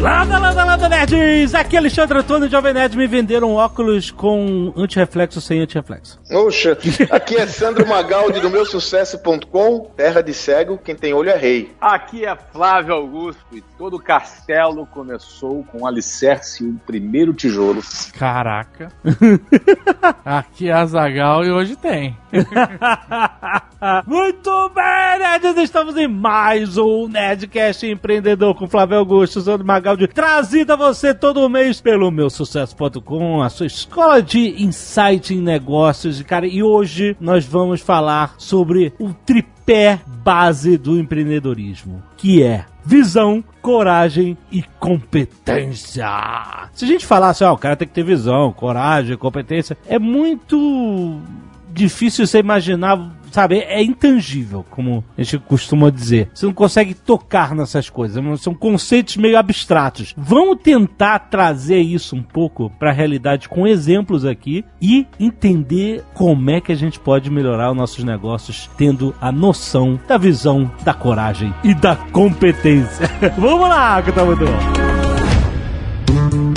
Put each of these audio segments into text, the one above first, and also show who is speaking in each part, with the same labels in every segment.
Speaker 1: Lada, lada, lada, nerds! Aqui é Alexandre Antônio de Jovem Nerd me venderam óculos com antirreflexo sem antirreflexo.
Speaker 2: Oxa, aqui é Sandro Magaldi do meu sucesso.com, terra de cego, quem tem olho é rei.
Speaker 3: Aqui é Flávio Augusto e todo castelo começou com o alicerce e o primeiro tijolo.
Speaker 4: Caraca. Aqui é Azagal e hoje tem.
Speaker 1: Muito bem, nerds! Estamos em mais um Nerdcast Empreendedor com Flávio Augusto, Sandro Magaldi, trazido a você todo mês pelo meu sucesso.com, a sua escola de insight em negócios. Cara, e hoje nós vamos falar sobre o tripé base do empreendedorismo, que é visão, coragem e competência. Se a gente falasse, ó, o cara tem que ter visão, coragem, competência, é muito difícil você imaginar, sabe? É intangível, como a gente costuma dizer. Você não consegue tocar nessas coisas, são conceitos meio abstratos. Vamos tentar trazer isso um pouco para a realidade com exemplos aqui e entender como é que a gente pode melhorar os nossos negócios tendo a noção da visão, da coragem e da competência. Vamos lá, que tá muito bom.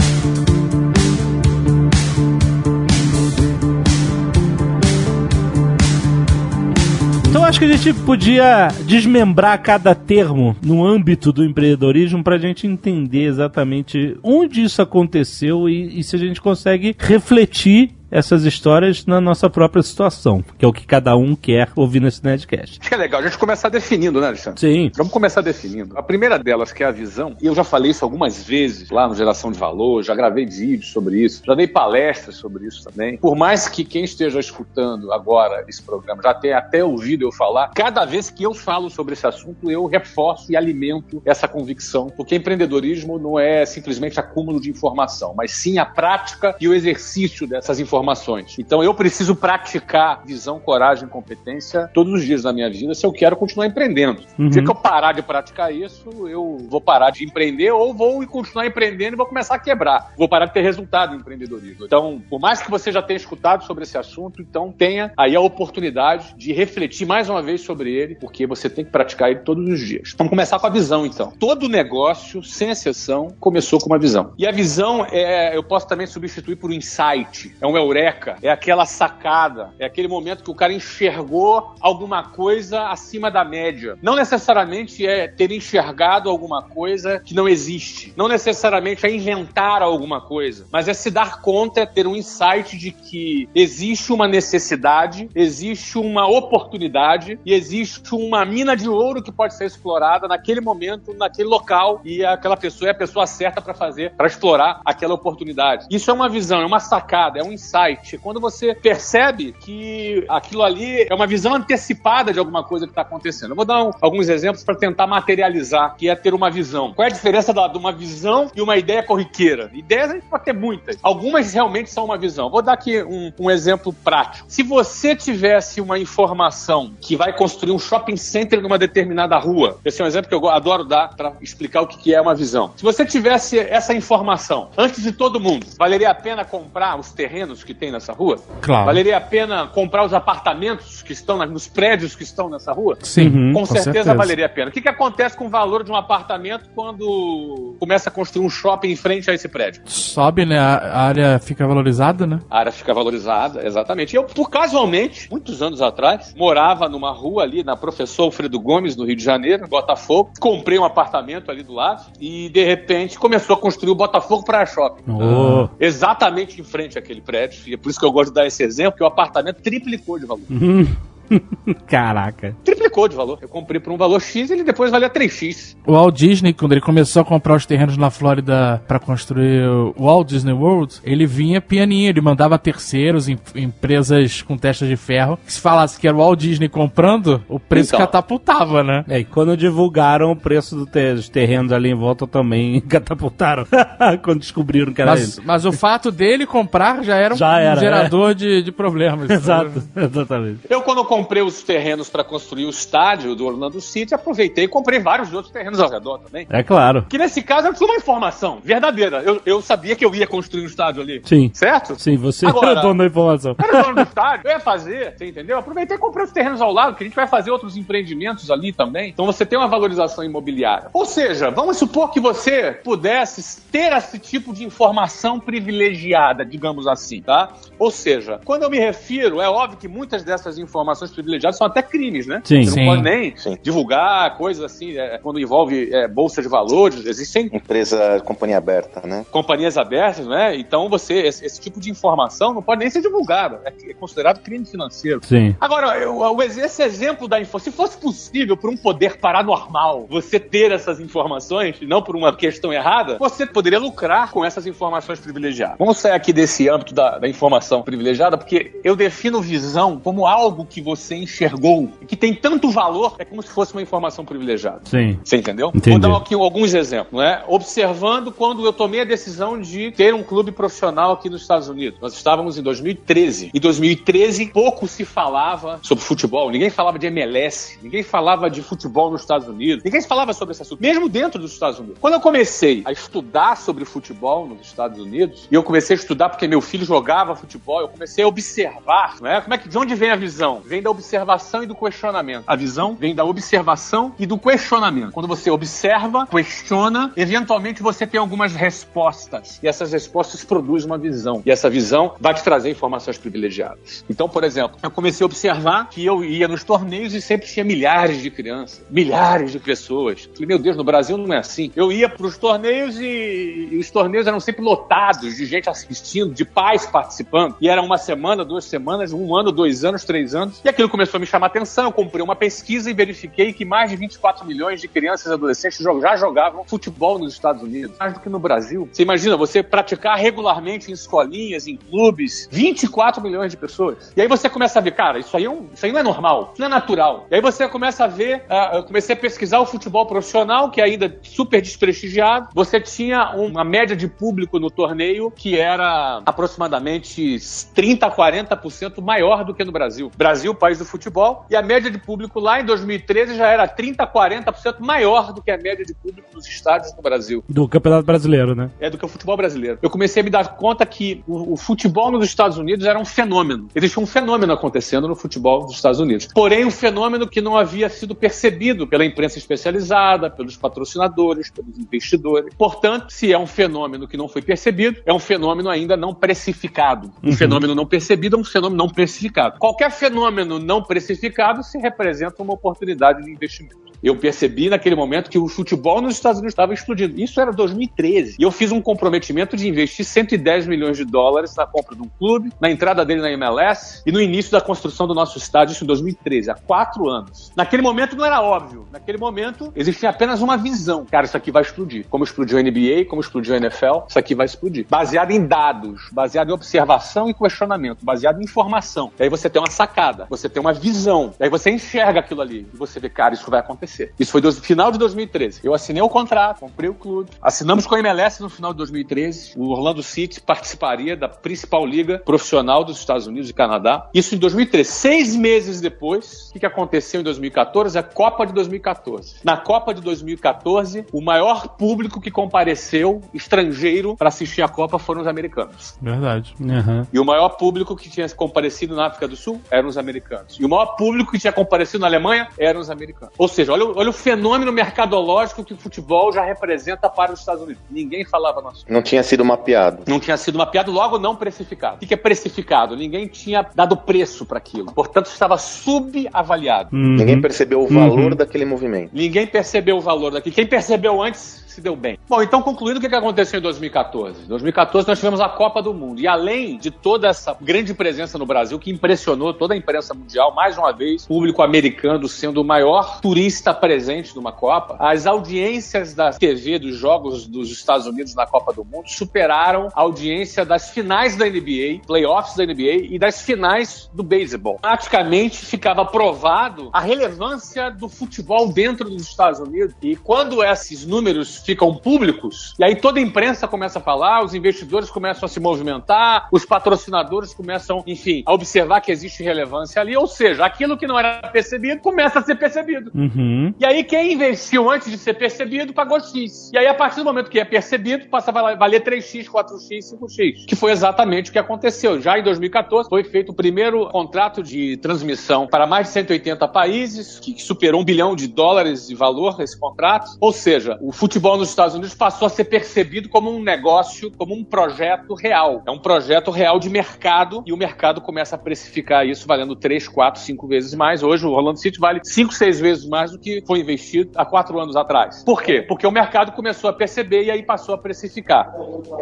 Speaker 1: Então acho que a gente podia desmembrar cada termo no âmbito do empreendedorismo para a gente entender exatamente onde isso aconteceu e, e se a gente consegue refletir essas histórias na nossa própria situação, que é o que cada um quer ouvir nesse Nerdcast.
Speaker 3: Acho que é legal a gente começar definindo, né, Alexandre?
Speaker 1: Sim.
Speaker 3: Vamos começar definindo. A primeira delas, que é a visão, e eu já falei isso algumas vezes lá no Geração de Valor, já gravei vídeos sobre isso, já dei palestras sobre isso também. Por mais que quem esteja escutando agora esse programa já tenha até ouvido eu falar, cada vez que eu falo sobre esse assunto, eu reforço e alimento essa convicção, porque empreendedorismo não é simplesmente acúmulo de informação, mas sim a prática e o exercício dessas informações informações. Então eu preciso praticar visão, coragem, competência todos os dias da minha vida se eu quero continuar empreendendo.
Speaker 1: Uhum.
Speaker 3: Que eu parar de praticar isso, eu vou parar de empreender ou vou continuar empreendendo e vou começar a quebrar. Vou parar de ter resultado no empreendedorismo. Então, por mais que você já tenha escutado sobre esse assunto, então tenha aí a oportunidade de refletir mais uma vez sobre ele, porque você tem que praticar ele todos os dias. Vamos começar com a visão, então. Todo negócio, sem exceção, começou com uma visão. E a visão é, eu posso também substituir por um insight. É um eureka, é aquela sacada, é aquele momento que o cara enxergou alguma coisa acima da média. Não necessariamente é ter enxergado alguma coisa que não existe. Não necessariamente é inventar alguma coisa, mas é se dar conta, é ter um insight de que existe uma necessidade, existe uma oportunidade e existe uma mina de ouro que pode ser explorada naquele momento, naquele local e aquela pessoa é a pessoa certa para fazer, para explorar aquela oportunidade. Isso é uma visão, é uma sacada, é um insight. Quando você percebe que aquilo ali é uma visão antecipada de alguma coisa que está acontecendo. Eu vou dar um, alguns exemplos para tentar materializar que é ter uma visão. Qual é a diferença da, de uma visão e uma ideia corriqueira? Ideias a gente pode ter muitas. Algumas realmente são uma visão. Vou dar aqui um, um exemplo prático. Se você tivesse uma informação que vai construir um shopping center numa determinada rua, esse é um exemplo que eu adoro dar para explicar o que é uma visão. Se você tivesse essa informação antes de todo mundo, valeria a pena comprar os terrenos que tem nessa rua?
Speaker 4: Claro.
Speaker 3: Valeria a pena comprar os apartamentos que estão na, nos prédios que estão nessa rua?
Speaker 4: Sim,
Speaker 1: Uhum,
Speaker 3: com,
Speaker 4: com
Speaker 3: certeza,
Speaker 4: certeza.
Speaker 3: valeria a pena. O que, que acontece com o valor de um apartamento quando começa a construir um shopping em frente a esse prédio?
Speaker 4: Sobe, né? A a área fica valorizada, né?
Speaker 3: A área fica valorizada, exatamente. Eu, por casualmente, muitos anos atrás, morava numa rua ali na Professor Alfredo Gomes, no Rio de Janeiro, Botafogo. Comprei um apartamento ali do lado e, de repente, começou a construir o Botafogo Praia Shopping.
Speaker 1: Oh.
Speaker 3: Exatamente em frente àquele prédio. E é por isso que eu gosto de dar esse exemplo, que o apartamento triplicou de valor.
Speaker 1: Caraca.
Speaker 3: Triplicou de valor. Eu comprei por um valor X e ele depois valia 3X.
Speaker 4: O Walt Disney, quando ele começou a comprar os terrenos na Flórida pra construir o Walt Disney World, ele vinha pianinho, ele mandava terceiros, em- empresas com testas de ferro. Se falasse que era o Walt Disney comprando, o preço
Speaker 3: Então.
Speaker 4: catapultava, né?
Speaker 1: É, e quando divulgaram o preço do te- dos terrenos ali em volta também catapultaram. quando descobriram que era
Speaker 4: Mas,
Speaker 1: ele.
Speaker 4: mas o fato dele comprar já era um,
Speaker 1: Já era,
Speaker 4: gerador de, de problemas.
Speaker 1: Exato, exatamente.
Speaker 3: Eu, quando comprei os terrenos para construir os estádio do Orlando City, aproveitei e comprei vários outros terrenos ao redor também.
Speaker 1: É claro.
Speaker 3: Que nesse caso eu tinha uma informação verdadeira. Eu, eu sabia que eu ia construir um estádio ali.
Speaker 1: Sim.
Speaker 3: Certo?
Speaker 1: Sim, você
Speaker 3: Agora-
Speaker 1: é o dono da informação.
Speaker 3: Era dono do estádio, eu ia fazer, você entendeu? Aproveitei e comprei os terrenos ao lado, que a gente vai fazer outros empreendimentos ali também. Então você tem uma valorização imobiliária. Ou seja, vamos supor que você pudesse ter esse tipo de informação privilegiada, digamos assim, tá? Ou seja, quando eu me refiro, é óbvio que muitas dessas informações privilegiadas são até crimes, né?
Speaker 1: Sim.
Speaker 4: Sim.
Speaker 3: não pode nem
Speaker 2: Sim.
Speaker 3: divulgar coisas assim, é, quando envolve é, bolsa de valores, existem
Speaker 2: Empresa, companhia aberta, né?
Speaker 3: companhias abertas, né? Então você, esse, esse tipo de informação não pode nem ser divulgada. É, é considerado crime financeiro.
Speaker 1: Sim.
Speaker 3: Agora, eu, eu- esse exemplo da info, se fosse possível por um poder paranormal você ter essas informações, e não por uma questão errada, você poderia lucrar com essas informações privilegiadas. Vamos sair aqui desse âmbito da, da informação privilegiada, porque eu defino visão como algo que você enxergou e que tem tanto valor, é como se fosse uma informação privilegiada.
Speaker 1: Sim.
Speaker 3: Você entendeu?
Speaker 1: Entendi.
Speaker 3: Vou dar aqui alguns exemplos, né? Observando quando eu tomei a decisão de ter um clube profissional aqui nos Estados Unidos. Nós estávamos em 2013. Em 2013, pouco se falava sobre futebol. Ninguém falava de MLS. Ninguém falava de futebol nos Estados Unidos. Ninguém falava sobre esse assunto, mesmo dentro dos Estados Unidos. Quando eu comecei a estudar sobre futebol nos Estados Unidos, e eu comecei a estudar porque meu filho jogava futebol, eu comecei a observar, né? Como é que, de onde vem a visão? Vem da observação e do questionamento. A visão vem da observação e do questionamento. Quando você observa, questiona, eventualmente você tem algumas respostas. E essas respostas produzem uma visão. E essa visão vai te trazer informações privilegiadas. Então, por exemplo, eu comecei a observar que eu ia nos torneios e sempre tinha milhares de crianças, milhares de pessoas. Falei, meu Deus, no Brasil não é assim. Eu ia para os torneios e, e os torneios eram sempre lotados de gente assistindo, de pais participando. E era uma semana, duas semanas, um ano, dois anos, três anos. E aquilo começou a me chamar atenção. Eu comprei uma pesquisa e verifiquei que mais de 24 milhões de crianças e adolescentes já jogavam futebol nos Estados Unidos, mais do que no Brasil. Você imagina você praticar regularmente em escolinhas, em clubes, 24 milhões de pessoas. E aí você começa a ver, cara, isso aí, é um- isso aí não é normal, isso não é natural. E aí você começa a ver, ah, eu comecei a pesquisar o futebol profissional, que é ainda super desprestigiado. Você tinha uma média de público no torneio que era aproximadamente 30 a 40% maior do que no Brasil. Brasil, país do futebol, e a média de público lá em 2013 já era 30 a 40% maior do que a média de público nos estádios no Brasil
Speaker 1: Do Campeonato Brasileiro, né?
Speaker 3: é do que o futebol brasileiro. Eu comecei a me dar conta que o, o futebol nos Estados Unidos era um fenômeno. Existia um fenômeno acontecendo no futebol dos Estados Unidos. Porém, um fenômeno que não havia sido percebido pela imprensa especializada, pelos patrocinadores, pelos investidores. Portanto, se é um fenômeno que não foi percebido, é um fenômeno ainda não precificado. Um fenômeno não percebido é um fenômeno não precificado. Qualquer fenômeno não precificado se representa uma oportunidade de investimento. Eu percebi naquele momento que o futebol nos Estados Unidos estava explodindo. Isso era 2013. E eu fiz um comprometimento de investir 110 milhões de dólares na compra de um clube, na entrada dele na MLS e no início da construção do nosso estádio, isso em 2013, há quatro anos. Naquele momento não era óbvio. Naquele momento existia apenas uma visão. Cara, isso aqui vai explodir. Como explodiu a NBA, como explodiu a NFL, isso aqui vai explodir. Baseado em dados, baseado em observação e questionamento, baseado em informação. E aí você tem uma sacada, você tem uma visão. E aí você enxerga aquilo ali. E você vê, cara, isso vai acontecer. Isso foi no final de 2013. Eu assinei o contrato, comprei o clube. Assinamos com a MLS no final de 2013. O Orlando City participaria da principal liga profissional dos Estados Unidos e Canadá. Isso em 2013. Seis meses depois, o que aconteceu em 2014? A Copa de 2014. Na Copa de 2014, o maior público que compareceu estrangeiro para assistir a Copa foram os americanos.
Speaker 4: Verdade.
Speaker 1: Aham.
Speaker 3: E o maior público que tinha comparecido na África do Sul eram os americanos. E o maior público que tinha comparecido na Alemanha eram os americanos. Ou seja, olha, o- olha o fenômeno mercadológico que o futebol já representa para os Estados Unidos. Ninguém falava no assunto.
Speaker 2: Não tinha sido mapeado.
Speaker 3: Não tinha sido mapeado, logo não precificado. O que que é precificado? Ninguém tinha dado preço para aquilo. Portanto, estava subavaliado.
Speaker 1: Uhum.
Speaker 2: Ninguém percebeu o valor
Speaker 1: Uhum.
Speaker 2: daquele movimento.
Speaker 3: Ninguém percebeu o valor daquilo. Quem percebeu antes se deu bem. Bom, então concluindo, o que aconteceu em 2014? Em 2014 nós tivemos a Copa do Mundo. E além de toda essa grande presença no Brasil, que impressionou toda a imprensa mundial, mais uma vez, público americano sendo o maior turista presente numa Copa, as audiências da TV dos jogos dos Estados Unidos na Copa do Mundo superaram a audiência das finais da NBA, playoffs da NBA e das finais do beisebol. Praticamente ficava provado a relevância do futebol dentro dos Estados Unidos. E quando esses números ficam públicos, e aí toda a imprensa começa a falar, os investidores começam a se movimentar, os patrocinadores começam, enfim, a observar que existe relevância ali, ou seja, aquilo que não era percebido começa a ser percebido.
Speaker 1: Uhum.
Speaker 3: E aí quem investiu antes de ser percebido pagou X. E aí a partir do momento que é percebido, passa a valer 3X, 4X, 5X, que foi exatamente o que aconteceu. Já em 2014 foi feito o primeiro contrato de transmissão para mais de 180 países, que superou um bilhão de dólares de valor esse contrato. Ou seja, o futebol nos Estados Unidos passou a ser percebido como um negócio, como um projeto real. É um projeto real de mercado e o mercado começa a precificar isso valendo 3, 4, 5 vezes mais. Hoje o Orlando City vale 5, 6 vezes mais do que foi investido há 4 anos atrás. Por quê? Porque o mercado começou a perceber e aí passou a precificar.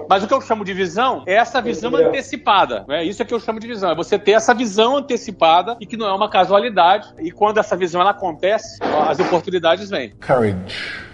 Speaker 3: Mas o que eu chamo de visão é essa visão antecipada. Né? Isso é que eu chamo de visão. É você ter essa visão antecipada e que não é uma casualidade. E quando essa visão ela acontece, as oportunidades vêm.
Speaker 5: Courage.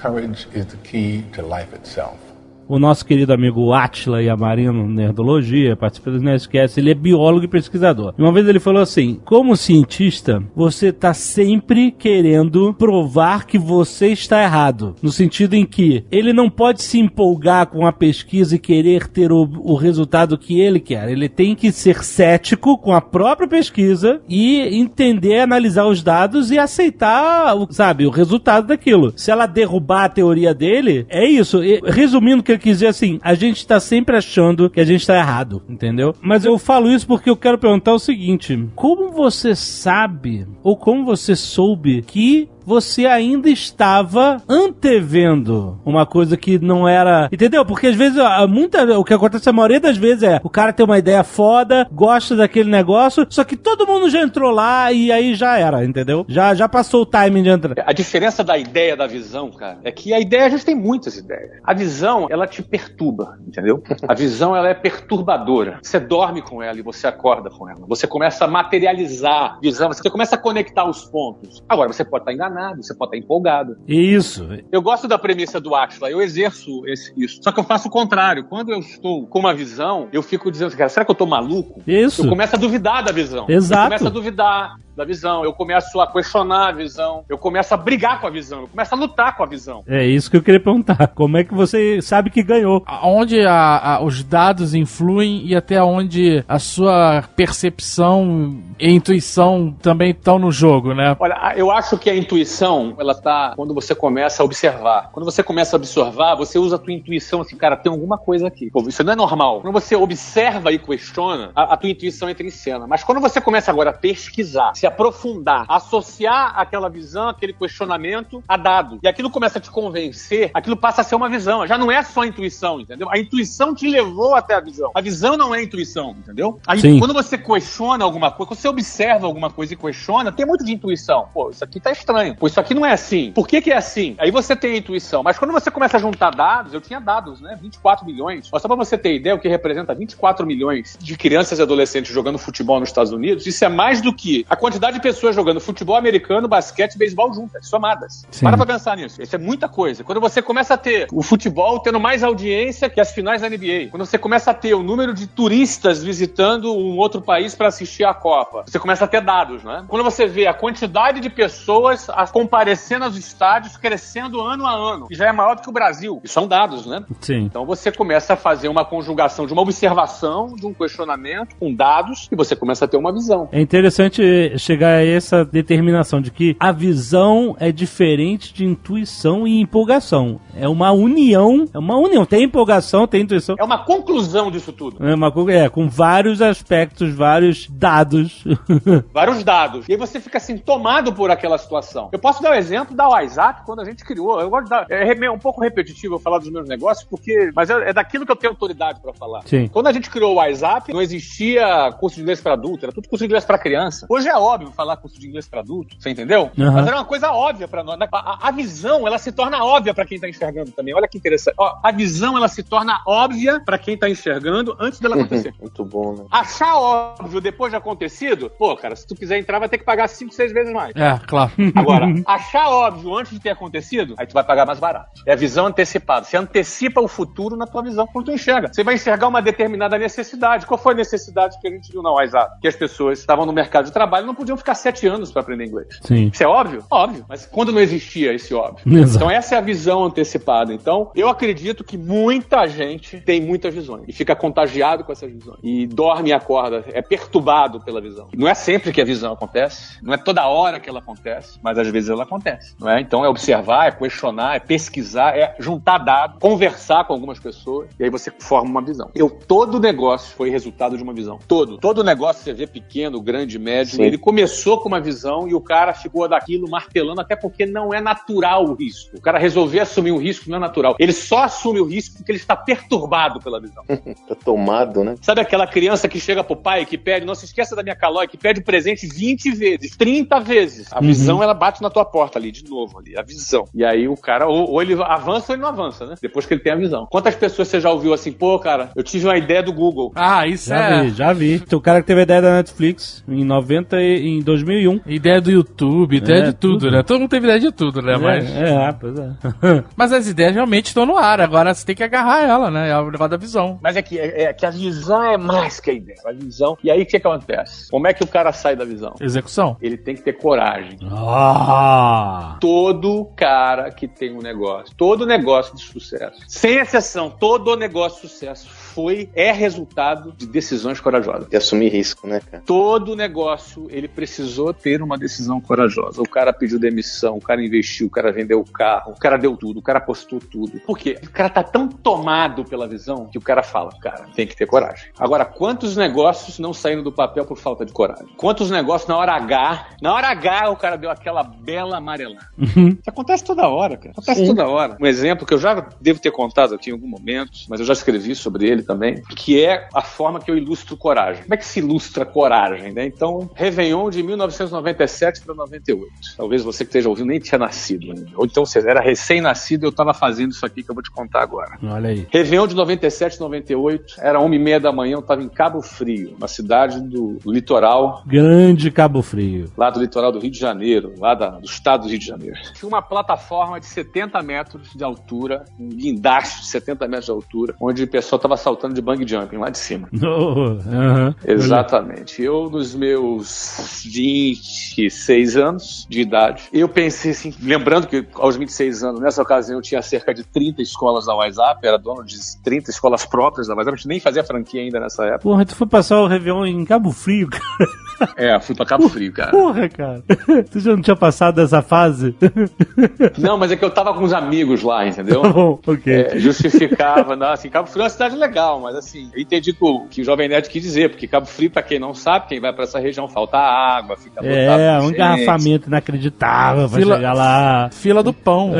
Speaker 5: Courage is the key to life itself.
Speaker 1: O nosso querido amigo Atila Yamarino, Nerdologia, participa do Nerdcast, ele é biólogo e pesquisador. Uma vez ele falou assim: como cientista, você está sempre querendo provar que você está errado. No sentido em que ele não pode se empolgar com a pesquisa e querer ter o, o resultado que ele quer. Ele tem que ser cético com a própria pesquisa e entender, analisar os dados e aceitar, sabe, o resultado daquilo. Se ela derrubar a teoria dele, é isso. E, resumindo o que quis dizer assim, a gente tá sempre achando que a gente tá errado, entendeu? Mas eu falo isso porque eu quero perguntar o seguinte: como você sabe ou como você soube que você ainda estava antevendo uma coisa que não era. Entendeu? Porque às vezes, muita, o que acontece a maioria das vezes é o cara tem uma ideia foda, gosta daquele negócio, só que todo mundo já entrou lá e aí já era, entendeu? Já, já passou o timing de entrar.
Speaker 3: A diferença da ideia da visão, cara, é que a ideia a gente tem muitas ideias. A visão, ela te perturba, entendeu? A visão, ela é perturbadora. Você dorme com ela e você acorda com ela. Você começa a materializar a visão, você começa a conectar os pontos. Agora, você pode estar enganado você pode estar empolgado.
Speaker 1: Isso.
Speaker 3: Eu gosto da premissa do Atila, eu exerço esse, isso. Só que eu faço o contrário. Quando eu estou com uma visão, eu fico dizendo, cara, será que eu estou maluco?
Speaker 1: Isso.
Speaker 3: Eu começo a duvidar da visão.
Speaker 1: Exato.
Speaker 3: Eu começo a duvidar da visão, eu começo a questionar a visão, eu começo a brigar com a visão, eu começo a lutar com a visão.
Speaker 1: É isso que eu queria perguntar. Como é que você sabe que ganhou?
Speaker 4: Onde a, a, os dados influem e até onde a sua percepção e intuição também estão no jogo, né?
Speaker 3: Olha, eu acho que a intuição, ela tá quando você começa a observar. Quando você começa a observar, você usa a tua intuição assim, cara, tem alguma coisa aqui. Pô, isso não é normal. Quando você observa e questiona, a, a tua intuição entra em cena. Mas quando você começa agora a pesquisar, se aprofundar, associar aquela visão, aquele questionamento a dado, e aquilo começa a te convencer, aquilo passa a ser uma visão. Já não é só intuição, entendeu? A intuição te levou até a visão. A visão não é intuição, entendeu? Aí,
Speaker 1: Sim.
Speaker 3: quando você questiona alguma coisa, quando você observa alguma coisa e questiona, tem muito de intuição. Pô, isso aqui tá estranho. Pô, isso aqui não é assim. Por que que é assim? Aí você tem a intuição. Mas quando você começa a juntar dados, eu tinha dados, né? 24 milhões. Mas só pra você ter ideia, o que representa 24 milhões de crianças e adolescentes jogando futebol nos Estados Unidos, isso é mais do que a quantidade de pessoas jogando futebol americano, basquete e beisebol juntas, somadas.
Speaker 1: Sim.
Speaker 3: Para pra pensar nisso. Isso é muita coisa. Quando você começa a ter o futebol tendo mais audiência que as finais da NBA, quando você começa a ter o número de turistas visitando um outro país para assistir a Copa, você começa a ter dados, né? Quando você vê a quantidade de pessoas comparecendo aos estádios crescendo ano a ano, que já é maior do que o Brasil. Isso são dados, né?
Speaker 1: Sim.
Speaker 3: Então você começa a fazer uma conjugação de uma observação, de um questionamento com dados e você começa a ter uma visão.
Speaker 1: É interessante chegar a essa determinação de que a visão é diferente de intuição e empolgação. É uma união, é uma união. Tem empolgação, tem intuição.
Speaker 3: É uma conclusão disso tudo.
Speaker 1: É, uma, é com vários aspectos, vários dados.
Speaker 3: vários dados. E aí você fica assim, tomado por aquela situação. Eu posso dar o exemplo da WhatsApp quando a gente criou. Eu gosto de dar. É um pouco repetitivo eu falar dos meus negócios, porque. Mas é, é daquilo que eu tenho autoridade pra falar.
Speaker 1: Sim.
Speaker 3: Quando a gente criou o WhatsApp, não existia curso de inglês pra adulto, era tudo curso de inglês pra criança. Hoje é óbvio falar curso de inglês pra adulto, você entendeu?
Speaker 1: Aham.
Speaker 3: Mas era uma coisa óbvia pra nós. A, a- visão, ela se torna óbvia pra quem tá enxergando também. Olha que interessante. Ó, a visão, ela se torna óbvia pra quem tá enxergando antes dela acontecer.
Speaker 2: Muito bom, né?
Speaker 3: Achar óbvio depois de acontecido, pô, cara, se tu quiser entrar, vai ter que pagar 5, 6 vezes mais.
Speaker 4: É, claro.
Speaker 3: Agora, achar óbvio antes de ter acontecido, aí tu vai pagar mais barato. É a visão antecipada. Você antecipa o futuro na tua visão quando tu enxerga. Você vai enxergar uma determinada necessidade. Qual foi a necessidade que a gente viu na WhatsApp? Que as pessoas estavam no mercado de trabalho e não podiam ficar sete anos para aprender inglês.
Speaker 1: Sim.
Speaker 3: Isso é óbvio? Óbvio. Mas quando não existia esse óbvio?
Speaker 1: Exato.
Speaker 3: Então essa é a visão antecipada. Então eu acredito que muita gente tem muitas visões e fica contagiado com essas visões. E dorme e acorda, é perturbado pela visão. Não é sempre que a visão acontece, não é toda hora que ela acontece, mas às vezes ela acontece. Não é? Então é observar, é questionar, é pesquisar, é juntar dados, conversar com algumas pessoas e aí você forma uma visão. Eu, todo negócio foi resultado de uma visão. Todo. Todo negócio você vê pequeno, grande, médio,
Speaker 2: Sim.
Speaker 3: ele começou com uma visão e o cara ficou daquilo martelando, até porque não é natural o risco. O cara resolver assumir um risco não é natural. Ele só assume o risco porque ele está perturbado pela visão.
Speaker 2: Tá tomado, né?
Speaker 3: Sabe aquela criança que chega pro pai que pede, não se esqueça da minha calói, que pede o presente 20 vezes, 30 vezes. A visão, ela bate na tua porta ali, de novo ali, a visão. E aí o cara, ou, ou ele avança ou ele não avança, né? Depois que ele tem a visão. Quantas pessoas você já ouviu assim, pô, cara, eu tive uma ideia do Google.
Speaker 4: Ah, isso
Speaker 1: Já
Speaker 4: é.
Speaker 1: vi, já vi. O cara que teve a ideia da Netflix em 90 e em 2001.
Speaker 4: Ideia do YouTube, ideia
Speaker 1: É,
Speaker 4: de tudo,
Speaker 1: tudo.
Speaker 4: né? Todo mundo teve ideia de tudo, né? Mas,
Speaker 1: É, é, pois é.
Speaker 4: mas as ideias realmente estão no ar. Agora você tem que agarrar ela, né? É o negócio da visão.
Speaker 3: Mas é que, é, é que a visão é mais que a ideia. A visão. E aí o que acontece? Como é que o cara sai da visão?
Speaker 4: Execução.
Speaker 3: Ele tem que ter coragem.
Speaker 1: Ah!
Speaker 3: Todo cara que tem um negócio, todo negócio de sucesso, sem exceção, todo negócio de sucesso foi, é resultado de decisões corajosas.
Speaker 2: De assumir risco, né, cara?
Speaker 3: Todo negócio, ele precisou ter uma decisão corajosa. O cara pediu demissão, o cara investiu, o cara vendeu o carro, o cara deu tudo, o cara postou tudo. Por quê? O cara tá tão tomado pela visão que o cara fala, cara, tem que ter coragem. Agora, quantos negócios não saíram do papel por falta de coragem? Quantos negócios na hora H, na hora H o cara deu aquela bela amarelada? Isso acontece toda hora, cara. Acontece toda hora. Um exemplo que eu já devo ter contado aqui em algum momento, mas eu já escrevi sobre ele também, que é a forma que eu ilustro coragem. Como é que se ilustra coragem, né? Então, Réveillon de 1997 para 98. Talvez você que esteja ouvindo nem tinha nascido ainda. Ou então você era recém-nascido e eu estava fazendo isso aqui que eu vou te contar agora.
Speaker 1: Olha aí.
Speaker 3: Réveillon de 97, 98, era uma e meia da manhã, eu estava em Cabo Frio, uma cidade do litoral
Speaker 1: Grande Cabo Frio.
Speaker 3: lá do litoral do Rio de Janeiro, lá da- do estado do Rio de Janeiro. Tinha uma plataforma de 70 metros de altura, um guindaste de 70 metros de altura, onde o pessoal estava saltando de bang jumping lá de cima.
Speaker 1: Oh, aham.
Speaker 3: Exatamente. Eu, nos meus 26 anos de idade, eu pensei assim, lembrando que aos 26 anos, nessa ocasião, eu tinha cerca de 30 escolas da WhatsApp, era dono de 30 escolas próprias da WhatsApp, a gente nem fazia franquia ainda nessa época.
Speaker 1: Porra, tu foi passar o Réveillon em Cabo Frio, cara.
Speaker 3: É, fui pra Cabo Frio, cara.
Speaker 1: Porra, cara. Tu já não tinha passado essa fase?
Speaker 3: Não, mas é que eu tava com uns amigos lá, entendeu?
Speaker 1: Tá bom, ok.
Speaker 3: É, justificava, não, assim, Cabo Frio é uma cidade legal, mas assim, eu entendi que o, que o Jovem Nerd quis dizer, porque Cabo Frio, pra quem não sabe, quem vai pra essa região, falta água, fica
Speaker 1: É, um
Speaker 3: gente,
Speaker 1: engarrafamento inacreditável pra
Speaker 4: Fila-
Speaker 1: chegar lá.
Speaker 4: Fila do pão.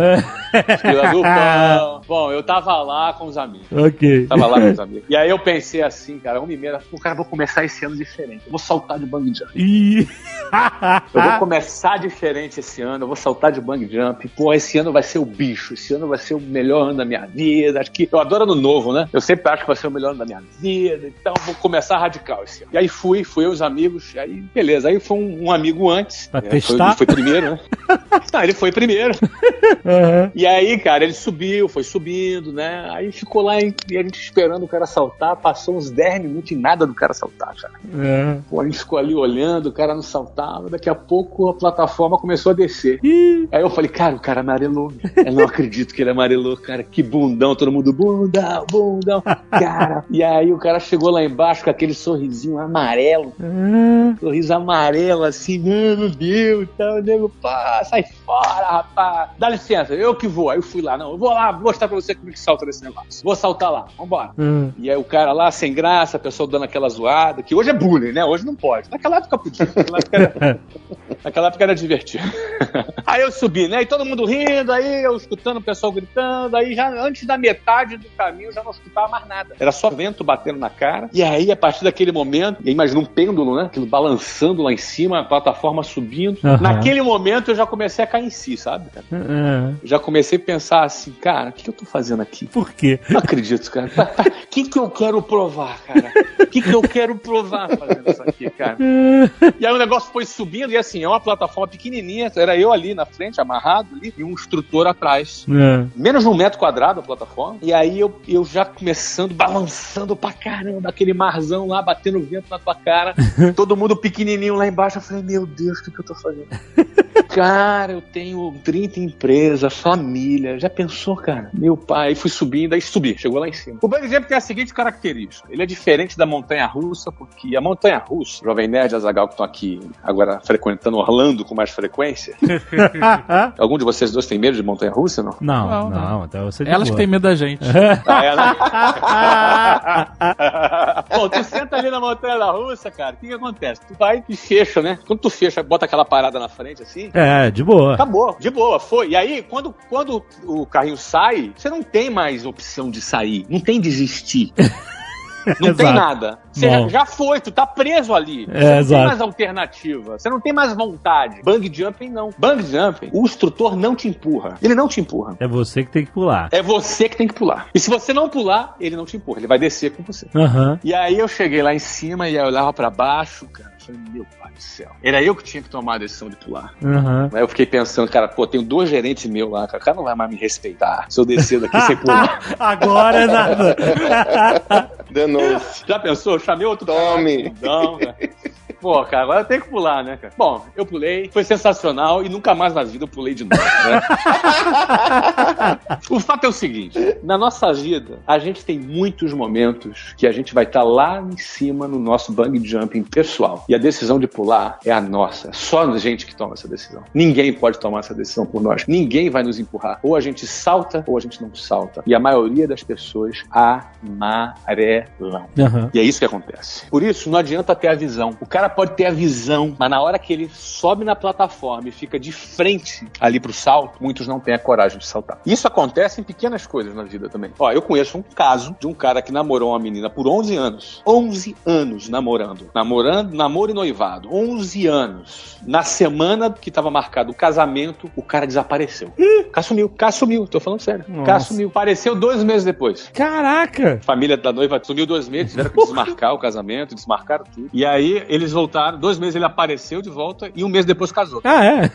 Speaker 3: fila do pão. Bom, eu tava lá com os amigos.
Speaker 1: Ok.
Speaker 3: Tava lá com os amigos. E aí eu pensei assim, cara, uma e meia, o cara, vou começar esse ano diferente. Eu vou saltar de bang jump.
Speaker 1: Ih.
Speaker 3: Eu vou começar diferente esse ano, eu vou saltar de bang jump. Pô, esse ano vai ser o bicho, esse ano vai ser o melhor ano da minha vida. Acho que eu adoro ano novo, né? Eu sempre acho que vai ser o melhor ano da minha vida. Então eu vou começar radical esse ano. E aí fui, fui eu, os amigos, e aí beleza. Aí foi um, um amigo antes.
Speaker 1: Pra
Speaker 3: né?
Speaker 1: testar?
Speaker 3: Foi, foi primeiro, né? Não, ele foi primeiro.
Speaker 1: Aham.
Speaker 3: E aí, cara, ele subiu, foi subindo, né? Aí ficou lá e a gente esperando o cara saltar. Passou uns 10 minutos e nada do cara saltar, cara.
Speaker 1: É.
Speaker 3: Pô, a gente ficou ali olhando, o cara não saltava. Daqui a pouco a plataforma começou a descer.
Speaker 1: Ih.
Speaker 3: Aí eu falei, cara, o cara amarelou. Eu não acredito que ele amarelou, cara. Que bundão, todo mundo, bundão, bundão. Cara. E aí o cara chegou lá embaixo com aquele sorrisinho amarelo.
Speaker 1: Ah.
Speaker 3: Sorriso amarelo, assim, "Ah, meu Deus, tá, o nego, pá, sai fora, rapaz. Dá licença, eu que vou. Aí eu fui lá, não, eu vou lá mostrar pra você como é que salta nesse negócio. Vou saltar lá, vambora.
Speaker 1: Ah.
Speaker 3: E aí o cara lá, sem graça, a pessoa dando aquela zoada, que hoje é bullying, né? Hoje não pode. Naquela época podia. Naquela época era, naquela época era divertido. aí eu subi, né? E todo mundo rindo, aí eu escutando o pessoal gritando, aí já antes da metade do caminho eu já não escutava mais nada. Era só vento batendo na cara. E aí, a partir daquele momento, aí imagina um pêndulo, né? Aquilo balançando lá em cima, a plataforma subindo.
Speaker 1: Aham.
Speaker 3: Naquele momento eu já comecei a cair em si, sabe? cara? Eu já comecei a pensar assim, cara, o que eu tô fazendo aqui?
Speaker 1: Por quê?
Speaker 3: Não acredito, cara. O que, que eu quero provar, cara? O que, que eu quero provar fazendo isso aqui, cara? E aí o negócio foi subindo, e assim, é uma plataforma pequenininha, era eu ali na frente, amarrado ali, e um instrutor atrás.
Speaker 1: É.
Speaker 3: Menos de um metro quadrado a plataforma. E aí eu, eu já começando, balançando pra caramba, aquele marzão lá, batendo vento na tua cara. todo mundo pequenininho lá embaixo. Eu falei, meu Deus, o que, que eu tô fazendo? Cara, eu tenho 30 empresas, família. Já pensou, cara? Meu pai, aí fui subindo, aí subi, chegou lá em cima. O bungee jump tem a seguinte característica: ele é diferente da montanha russa, porque a montanha russa, Jovem Nerd e Azagal que estão aqui agora frequentando Orlando com mais frequência. Algum de vocês dois tem medo de montanha russa, não?
Speaker 1: Não,
Speaker 4: Não,
Speaker 1: não,
Speaker 4: não.
Speaker 1: então você
Speaker 4: Elas que têm medo da gente.
Speaker 3: Ah, né? Pô, tu senta ali na montanha da russa, cara, o que, que acontece? Tu vai e fecha, né? Quando tu fecha, bota aquela parada na frente assim.
Speaker 1: É, de boa.
Speaker 3: Acabou, de boa, foi. E aí, quando, quando o carrinho sai, você não tem mais opção de sair, não tem desistir. Não tem nada. Você
Speaker 1: Bom.
Speaker 3: já foi, tu tá preso ali.
Speaker 1: É,
Speaker 3: você não
Speaker 1: exato.
Speaker 3: tem mais alternativa. Você não tem mais vontade. Bang jumping, não. Bang jumping, o instrutor não te empurra. Ele não te empurra.
Speaker 1: É você que tem que pular.
Speaker 3: É você que tem que pular. E se você não pular, ele não te empurra. Ele vai descer com você.
Speaker 1: Aham.
Speaker 3: E aí eu cheguei lá em cima e eu olhava pra baixo, cara. eu Falei, meu pai do céu. Era eu que tinha que tomar a decisão de pular.
Speaker 1: Aham.
Speaker 3: Aí eu fiquei pensando, cara, pô, tenho dois gerentes meus lá, cara. O cara não vai mais me respeitar se eu descer daqui sem pular.
Speaker 1: Agora é nada.
Speaker 2: Danou-se.
Speaker 3: Já pensou? Eu chamei outro
Speaker 2: Tome.
Speaker 3: cara. Não, cara. Pô, cara, agora tenho que pular, né, cara? Bom, eu pulei, foi sensacional e nunca mais na vida eu pulei de novo, né? o fato é o seguinte: na nossa vida, a gente tem muitos momentos que a gente vai estar lá em cima no nosso bang jumping pessoal. E a decisão de pular é a nossa. É só a gente que toma essa decisão. Ninguém pode tomar essa decisão por nós. Ninguém vai nos empurrar. Ou a gente salta ou a gente não salta. E a maioria das pessoas amarelam.
Speaker 1: Aham.
Speaker 3: E é isso que acontece. Por isso, não adianta ter a visão. O cara pode ter a visão, mas na hora que ele sobe na plataforma e fica de frente ali pro salto, muitos não têm a coragem de saltar. Isso acontece em pequenas coisas na vida também. Ó, eu conheço um caso de um cara que namorou uma menina por 11 anos. 11 anos namorando. Namorando, namoro e noivado. 11 anos. Na semana que tava marcado o casamento, o cara desapareceu. Cá sumiu, cá sumiu. Tô falando sério.
Speaker 1: Nossa.
Speaker 3: sumiu. Apareceu dois meses depois.
Speaker 1: Caraca!
Speaker 3: Família da noiva sumiu dois meses, tiveram que desmarcar o casamento, desmarcaram tudo. E aí eles voltaram, dois meses ele apareceu de volta e um mês depois casou.
Speaker 1: Ah, é?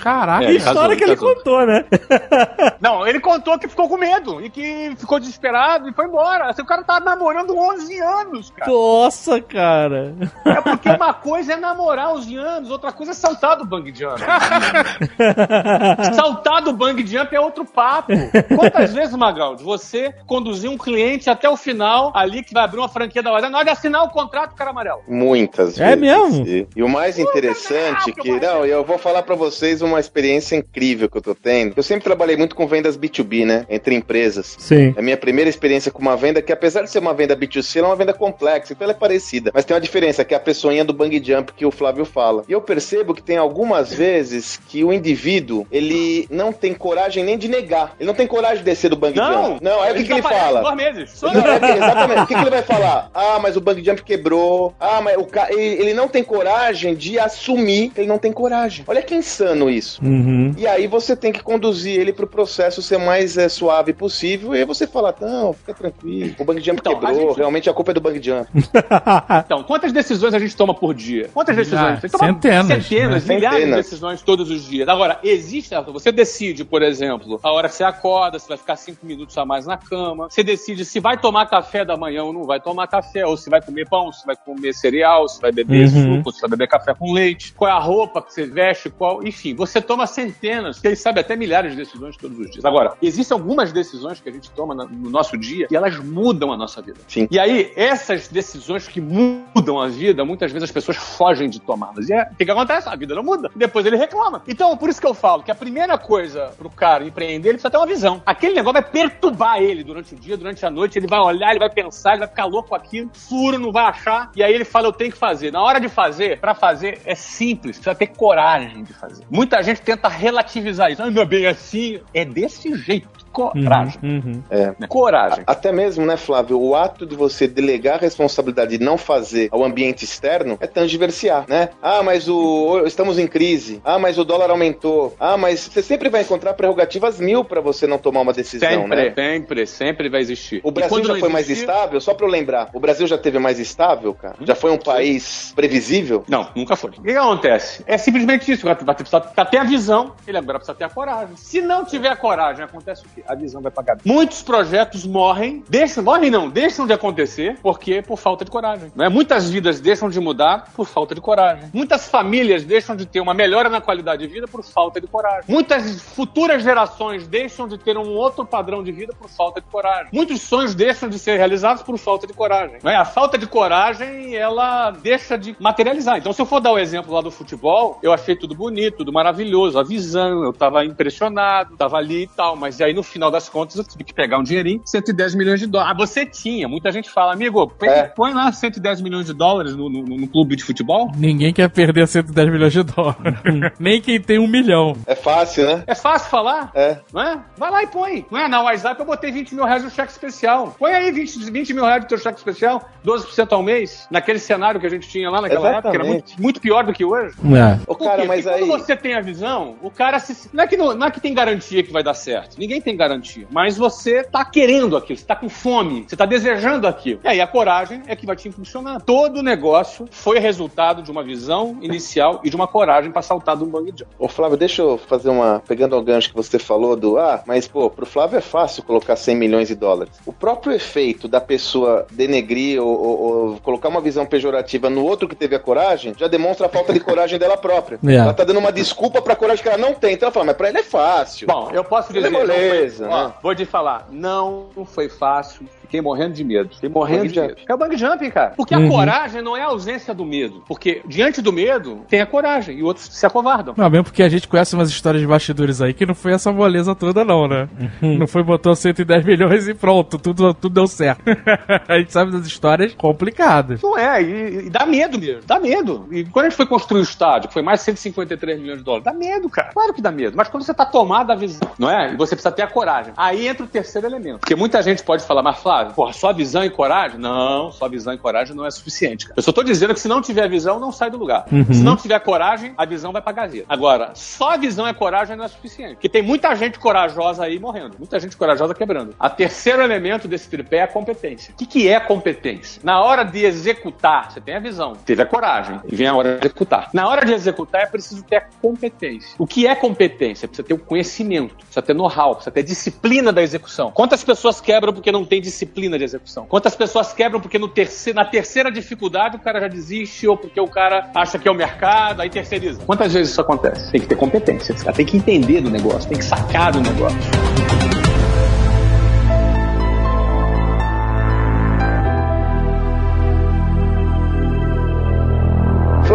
Speaker 4: Caraca.
Speaker 3: É,
Speaker 1: Que história
Speaker 3: casou,
Speaker 1: que ele
Speaker 3: casou.
Speaker 1: contou, né?
Speaker 3: Não, ele contou que ficou com medo e que ficou desesperado e foi embora. Assim, o cara tava namorando 11 anos, cara.
Speaker 1: Nossa, cara.
Speaker 3: É porque uma coisa é namorar 11 anos, outra coisa é saltar do bang jump. saltar do bang jump é outro papo. Quantas vezes, Magaldi, você conduziu um cliente até o final ali que vai abrir uma franquia da hora, na hora de assinar o contrato, cara amarelo.
Speaker 2: Muitas
Speaker 1: É
Speaker 2: vezes.
Speaker 1: mesmo?
Speaker 2: E, e o mais interessante
Speaker 3: não,
Speaker 2: que não, eu vou falar pra vocês uma experiência incrível que eu tô tendo. Eu sempre trabalhei muito com vendas B2B, né, entre empresas.
Speaker 1: Sim.
Speaker 2: É a minha primeira experiência com uma venda que, apesar de ser uma venda B2C, ela é uma venda complexa, então ela é parecida. Mas tem uma diferença, que é a pessoinha do bang jump que o Flávio fala. E eu percebo que tem algumas vezes que o indivíduo, ele não tem coragem nem de negar. Ele não tem coragem de descer do bang
Speaker 3: Não,
Speaker 2: jump. Não, aí o que, que ele fala?
Speaker 3: Dois meses.
Speaker 2: Não, é exatamente. O que, que ele vai falar? Ah, mas o bang jump quebrou. Ah, mas o ca... ele, ele não tem coragem de assumir que ele não tem coragem. Olha que insano isso.
Speaker 1: Uhum.
Speaker 2: E aí você tem que conduzir ele pro processo ser mais é, suave possível. E aí você fala, não, fica tranquilo. O bang jump
Speaker 3: Então, a
Speaker 2: quebrou.
Speaker 3: gente-
Speaker 2: Realmente a culpa é do bang jump.
Speaker 3: Então, quantas decisões a gente toma por dia? Quantas decisões?
Speaker 4: Ah,
Speaker 3: A gente toma
Speaker 4: centenas,
Speaker 3: Centenas,
Speaker 2: né?
Speaker 3: milhares
Speaker 2: Centenas.
Speaker 3: de decisões todos os dias. Agora, existe, você decide, por exemplo, a hora que você acorda, se vai ficar cinco minutos a mais na cama. Você decide se vai tomar café da manhã ou não vai tomar café, ou se vai comer pão, se vai comer cereal, se vai beber
Speaker 1: Uhum.
Speaker 3: suco, se vai beber café com leite. Qual é a roupa que você veste, qual. Enfim, você toma centenas, quem sabe até milhares de decisões todos os dias. Agora, existem algumas decisões que a gente toma no nosso dia e elas mudam a nossa vida.
Speaker 2: Sim.
Speaker 3: E aí, essas decisões que mudam a vida, muitas vezes as pessoas fogem de tomá-las. E é, o que, acontece? A vida não muda. Depois ele reclama. Então, por isso que eu falo que a primeira coisa pro cara empreender, ele precisa ter uma visão. Aquele negócio vai perturbar ele durante o dia, durante a noite. Ele vai olhar, ele vai pensar, ele vai ficar louco aquilo, furo, não vai achar. E aí ele fala, eu tenho que fazer. Na hora de fazer, pra fazer, é simples. Precisa ter coragem de fazer. Muita gente tenta relativizar isso. Ah, não é bem assim. É desse jeito. Coragem.
Speaker 1: Uhum.
Speaker 2: É.
Speaker 3: Né? Coragem.
Speaker 2: Até mesmo, né, Flávio, o ato de você delegar a responsabilidade de não fazer ao ambiente externo é tangiversiar, né? Ah, mas o estamos em crise. Ah, mas o dólar aumentou. Ah, mas você sempre vai encontrar prerrogativas mil para você não tomar uma decisão,
Speaker 3: Sempre,
Speaker 2: né?
Speaker 3: sempre, sempre vai existir.
Speaker 2: O Brasil já foi mais
Speaker 3: existir-
Speaker 2: estável, só pra eu lembrar. O Brasil já teve mais estável, cara? Já foi um país previsível?
Speaker 3: Não, nunca foi. O que, acontece? É simplesmente isso. Vai precisar vai ter a visão, ele agora precisa ter a coragem. Se não tiver a coragem, acontece o quê? A visão vai pagar. Muitos projetos morrem, deixam, morrem não, deixam de acontecer porque por falta de coragem. Não é? Muitas vidas deixam de mudar por falta de coragem. Muitas famílias deixam de ter uma melhora na qualidade de vida por falta de coragem. Muitas futuras gerações deixam de ter um outro padrão de vida por falta de coragem. Muitos sonhos deixam de ser realizados por falta de coragem. Não é? A falta de coragem, ela deixa de materializar. Então, se eu for dar o exemplo lá do futebol, eu achei tudo bonito, tudo maravilhoso, a visão, eu tava impressionado, tava ali e tal, mas aí no final das contas eu tive que pegar um dinheirinho, 110 milhões de dólares. Ah, você tinha. Muita gente fala, amigo, põe,
Speaker 2: É.
Speaker 3: põe lá 110 milhões de dólares no, no- no clube de futebol.
Speaker 4: Ninguém quer perder 110 milhões de dólares. Nem quem tem um milhão.
Speaker 2: É fácil, né?
Speaker 3: É fácil falar?
Speaker 2: É.
Speaker 3: Não é? Vai lá e põe. Não é? Na WhatsApp eu botei 20 mil reais no cheque especial. Põe aí 20, 20 mil reais do teu cheque especial, 12% ao mês, naquele cenário que a gente tinha lá naquela época, que era
Speaker 2: Exatamente.
Speaker 3: muito, muito pior do que hoje.
Speaker 4: É.
Speaker 2: Ô, cara, mas aí.
Speaker 3: quando você tem a visão, o cara se. Não é, que não, não é que tem garantia que vai dar certo. Ninguém tem garantia. Mas você tá querendo aquilo, você tá com fome, você tá desejando aquilo. E aí a coragem é que vai te impulsionar. Todo negócio foi resultado de uma visão inicial e de uma coragem pra saltar de um bang jump.
Speaker 2: Ô Flávio, deixa eu fazer uma. Pegando o gancho que você falou do. Ah, mas pô, pro Flávio é fácil colocar 100 milhões de dólares. O próprio efeito da pessoa denegrir ou, ou- ou colocar uma visão pejorativa no outro que teve a coragem já demonstra a falta de coragem dela própria.
Speaker 4: É.
Speaker 2: Ela tá dando uma desculpa pra coragem que ela não tem. Então ela fala, mas pra ele é fácil.
Speaker 3: Bom, eu posso dizer.
Speaker 2: É moleza,
Speaker 3: ó,
Speaker 2: né?
Speaker 3: vou te falar, não foi fácil. Fiquei morrendo de medo. Fiquei morrendo
Speaker 2: Bang
Speaker 3: de
Speaker 2: jump.
Speaker 3: medo. É o bang jump, cara. Porque
Speaker 4: Uhum.
Speaker 3: a coragem não é a ausência do medo. Porque diante do medo, tem a coragem. E outros se acovardam.
Speaker 4: Não, mesmo porque a gente conhece umas histórias de bastidores aí que não foi essa moleza toda, não, né? Não foi botou 110 milhões e pronto, tudo, tudo deu certo. a gente sabe das histórias complicadas.
Speaker 3: Não é, e, e dá medo mesmo. Dá medo. E quando a gente foi construir o estádio, que foi mais de 153 milhões de dólares, dá medo, cara. Claro que dá medo. Mas quando você tá tomado da visão, não é? E você precisa ter a coragem. Aí entra o terceiro elemento. Porque muita gente pode falar, mas Flávio, porra, só visão e coragem? Não, só visão e coragem não é suficiente, cara. Eu só tô dizendo que se não tiver visão, não sai do lugar. Se não tiver coragem, a visão vai pra gaveta. Agora, só visão e coragem não é suficiente. Porque tem muita gente corajosa aí morrendo. Muita gente corajosa quebrando. A terceiro elemento desse tripé é a competência. O que, que é competência? Na hora de executar, você tem a visão, teve a coragem, e vem a hora de executar. Na hora de executar, é preciso ter a competência. O que é competência? Precisa ter o conhecimento, precisa ter know-how, precisa ter disciplina da execução. Quantas pessoas quebram porque não tem disciplina de execução? Quantas pessoas quebram porque terceiro, na terceira dificuldade o cara já desiste ou porque o cara acha que é o mercado, aí terceiriza? Quantas vezes isso acontece? Tem que ter competência, tem que entender do negócio, tem que sacar do negócio.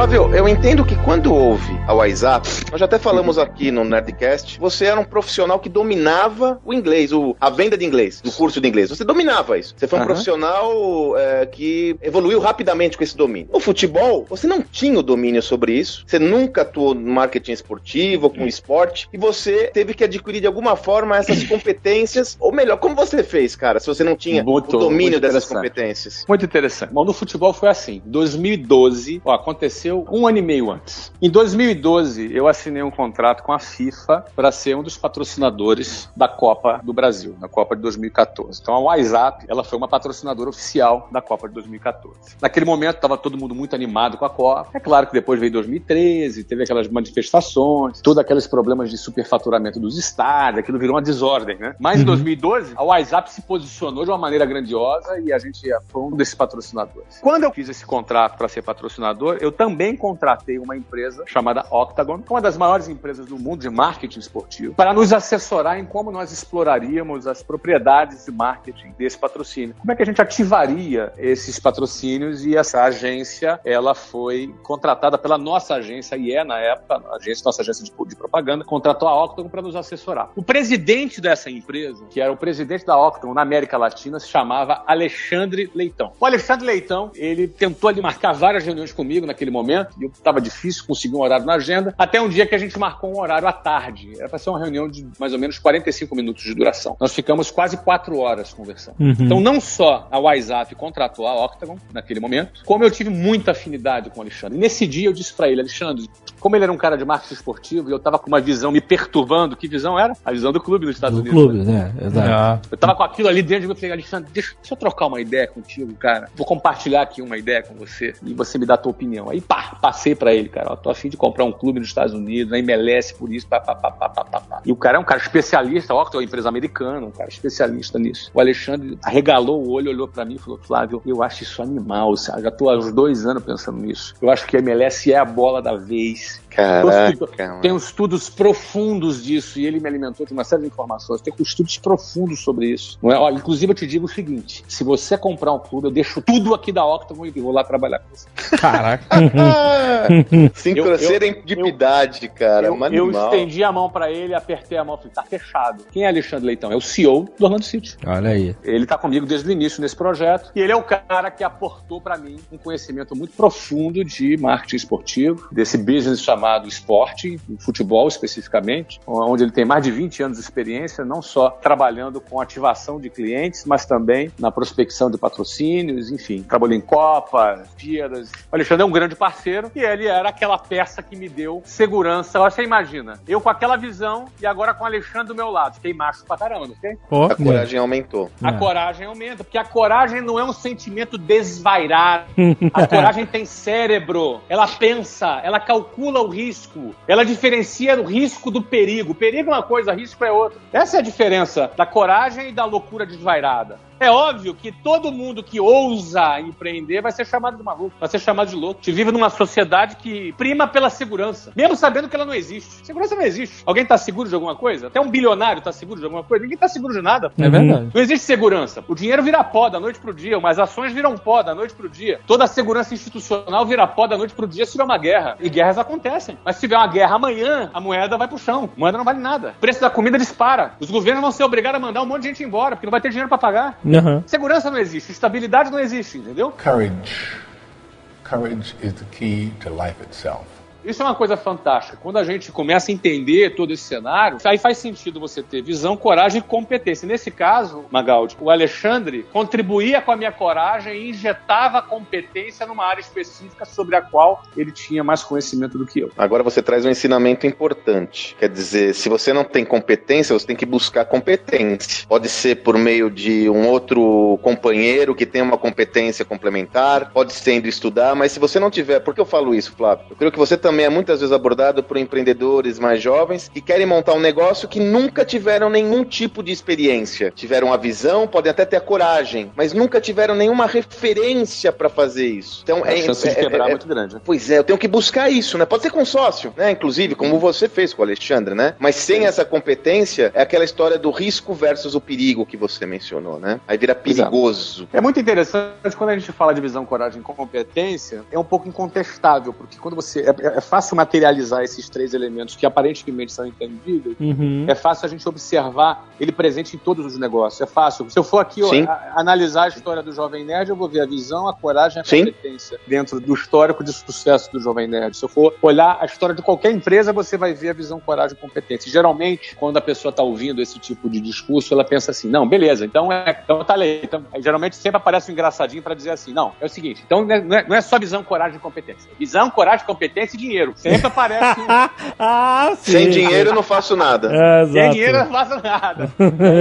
Speaker 2: Flávio, eu entendo que quando houve a WhatsApp, nós já até falamos aqui no Nerdcast, você era um profissional que dominava o inglês, o, a venda de inglês, no curso de inglês. Você dominava isso. Você foi um
Speaker 3: Aham.
Speaker 2: profissional é, que evoluiu rapidamente com esse domínio. No futebol, você não tinha o domínio sobre isso. Você nunca atuou no marketing esportivo, com esporte, e você teve que adquirir de alguma forma essas competências. Ou melhor, como você fez, cara, se você não tinha
Speaker 3: Muito-
Speaker 2: o domínio dessas competências?
Speaker 3: Muito interessante. Bom, no futebol foi assim. 2012, ó, aconteceu um ano e meio antes. Em 2012, eu assinei um contrato com a FIFA para ser um dos patrocinadores da Copa do Brasil, na Copa de 2014. Então a WhatsApp, ela foi uma patrocinadora oficial da Copa de 2014. Naquele momento estava todo mundo muito animado com a Copa. É claro que depois veio 2013, teve aquelas manifestações, todos aqueles problemas de superfaturamento dos estádios, aquilo virou uma desordem, né? Mas em 2012, a WhatsApp se posicionou de uma maneira grandiosa e a gente foi um desses patrocinadores. Quando eu fiz esse contrato para ser patrocinador, eu também contratei uma empresa chamada Octagon, que é uma das maiores empresas do mundo de marketing esportivo, para nos assessorar em como nós exploraríamos as propriedades de marketing desse patrocínio. Como é que a gente ativaria esses patrocínios e essa agência, ela foi contratada pela nossa agência, e é na época, a agência, nossa agência de, de propaganda, contratou a Octagon para nos assessorar. O presidente dessa empresa, que era o presidente da Octagon na América Latina, se chamava Alexandre Leitão. O Alexandre Leitão, ele tentou ali marcar várias reuniões comigo naquele momento, momento, e eu tava difícil conseguir um horário na agenda, até um dia que a gente marcou um horário à tarde. Era para ser uma reunião de mais ou menos 45 minutos de duração. Nós ficamos quase quatro horas conversando.
Speaker 1: Uhum.
Speaker 3: Então, não só a WhatsApp contratou a Octagon naquele momento, como eu tive muita afinidade com o Alexandre. E nesse dia eu disse para ele, Alexandre, como ele era um cara de marketing esportivo e eu tava com uma visão me perturbando, que visão era? A visão do clube nos Estados
Speaker 1: Do
Speaker 3: Unidos.
Speaker 1: clube, né? Exato.
Speaker 4: Ah,
Speaker 3: Eu tava com aquilo ali dentro de mim, eu falei, Alexandre, deixa, deixa eu trocar uma ideia contigo, cara. Vou compartilhar aqui uma ideia com você e você me dá a tua opinião. Aí, pá, passei pra ele, cara. Ó, tô afim de comprar um clube nos Estados Unidos, na MLS, por isso, pá, pá, pá, pá, pá, pá, pá. E o cara é um cara especialista, ó, que é uma empresa americana, um cara especialista nisso. O Alexandre arregalou o olho, olhou pra mim e falou, Flávio, eu acho isso animal, sabe? já tô há uns dois anos pensando nisso. Eu acho que a MLS é a bola da vez.
Speaker 2: Caraca,
Speaker 3: estudos profundos disso e ele me alimentou de uma série de informações. Tem estudos profundos sobre isso. Não é? Olha, inclusive, eu te digo o seguinte: se você comprar um clube, eu deixo tudo aqui da Octagon e vou lá trabalhar com você.
Speaker 4: caraca.
Speaker 2: Sincro-
Speaker 3: Eu- eu-
Speaker 2: Serendipidade, cara.
Speaker 3: eu,
Speaker 2: um
Speaker 3: eu estendi a mão pra ele, apertei a mão e falei: tá fechado. Quem é Alexandre Leitão? É o CEO do Orlando City.
Speaker 1: Olha aí.
Speaker 3: Ele tá comigo desde o início nesse projeto e ele é o cara que aportou pra mim um conhecimento muito profundo de marketing esportivo, desse business chamado esporte, o futebol especificamente, onde ele tem mais de 20 anos de experiência, não só trabalhando com ativação de clientes, mas também na prospecção de patrocínios, enfim, trabalhou em Copa, Piras. O Alexandre é um grande parceiro e ele era aquela peça que me deu segurança. Você imagina, eu com aquela visão e agora com o Alexandre do meu lado. Fiquei macho pra caramba, não fiquei?
Speaker 4: Pô,
Speaker 2: A coragem aumentou.
Speaker 3: A
Speaker 1: É.
Speaker 3: coragem aumenta, porque a coragem não é um sentimento desvairado. A coragem tem cérebro, ela pensa, ela calcula o risco, ela diferencia o risco do perigo. Perigo é uma coisa, risco é outra. Essa é a diferença da coragem e da loucura desvairada. É óbvio que todo mundo que ousa empreender vai ser chamado de maluco, vai ser chamado de louco. A gente vive numa sociedade que prima pela segurança, mesmo sabendo que ela não existe. Segurança não existe. Alguém tá seguro de alguma coisa? Até um bilionário tá seguro de alguma coisa? Ninguém tá seguro de nada.
Speaker 4: é verdade.
Speaker 3: Não existe segurança. O dinheiro vira pó da noite pro dia, as ações viram pó da noite pro dia. Toda a segurança institucional vira pó da noite pro dia se tiver uma guerra. E guerras acontecem. Mas se tiver uma guerra amanhã, a moeda vai pro chão. A moeda não vale nada. O preço da comida dispara. Os governos vão ser obrigados a mandar um monte de gente embora, porque não vai ter dinheiro pra pagar.
Speaker 1: Aham.
Speaker 3: Segurança não existe, estabilidade não existe, entendeu?
Speaker 5: Courage. Courage is the key to life itself.
Speaker 3: Isso é uma coisa fantástica. Quando a gente começa a entender todo esse cenário, aí faz sentido você ter visão, coragem e competência. Nesse caso, Magaldi, o Alexandre contribuía com a minha coragem e injetava competência numa área específica sobre a qual ele tinha mais conhecimento do que eu.
Speaker 2: Agora você traz um ensinamento importante. Quer dizer, se você não tem competência, você tem que buscar competência. Pode ser por meio de um outro companheiro que tem uma competência complementar, pode ser indo estudar, mas se você não tiver. Por que eu falo isso, Flávio? Eu creio que você também é muitas vezes abordado por empreendedores mais jovens que querem montar um negócio que nunca tiveram nenhum tipo de experiência. Tiveram a visão, podem até ter a coragem, mas nunca tiveram nenhuma referência para fazer isso. Então
Speaker 3: A chance de quebrar é muito grande. né?
Speaker 2: Pois é, eu tenho que buscar isso, né? Pode ser com sócio, né? Inclusive, como você fez com o Alexandre, né? Mas sem essa competência, é aquela história do risco versus o perigo que você mencionou, né? Aí vira perigoso.
Speaker 3: É muito interessante quando a gente fala de visão, coragem e competência, é um pouco incontestável, porque quando você. É, é fácil materializar esses três elementos que aparentemente são intangíveis.
Speaker 1: Uhum.
Speaker 3: É fácil a gente observar ele presente em todos os negócios. É fácil. Se eu for aqui ó, a- analisar a história do Jovem Nerd, eu vou ver a visão, a coragem e a
Speaker 2: Sim.
Speaker 3: competência dentro do histórico de sucesso do Jovem Nerd. Se eu for olhar a história de qualquer empresa, você vai ver a visão, coragem e competência. Geralmente, quando a pessoa está ouvindo esse tipo de discurso, ela pensa assim: não, beleza, então é. Então tá lei. Então, geralmente sempre aparece um engraçadinho para dizer assim: não, é o seguinte, então não é, não é- não é só visão, coragem e competência. Visão, coragem, competência e dinheiro. Sempre aparece
Speaker 1: ah, sim.
Speaker 2: Sem dinheiro eu não faço nada.
Speaker 1: É.
Speaker 3: Sem dinheiro eu não faço nada.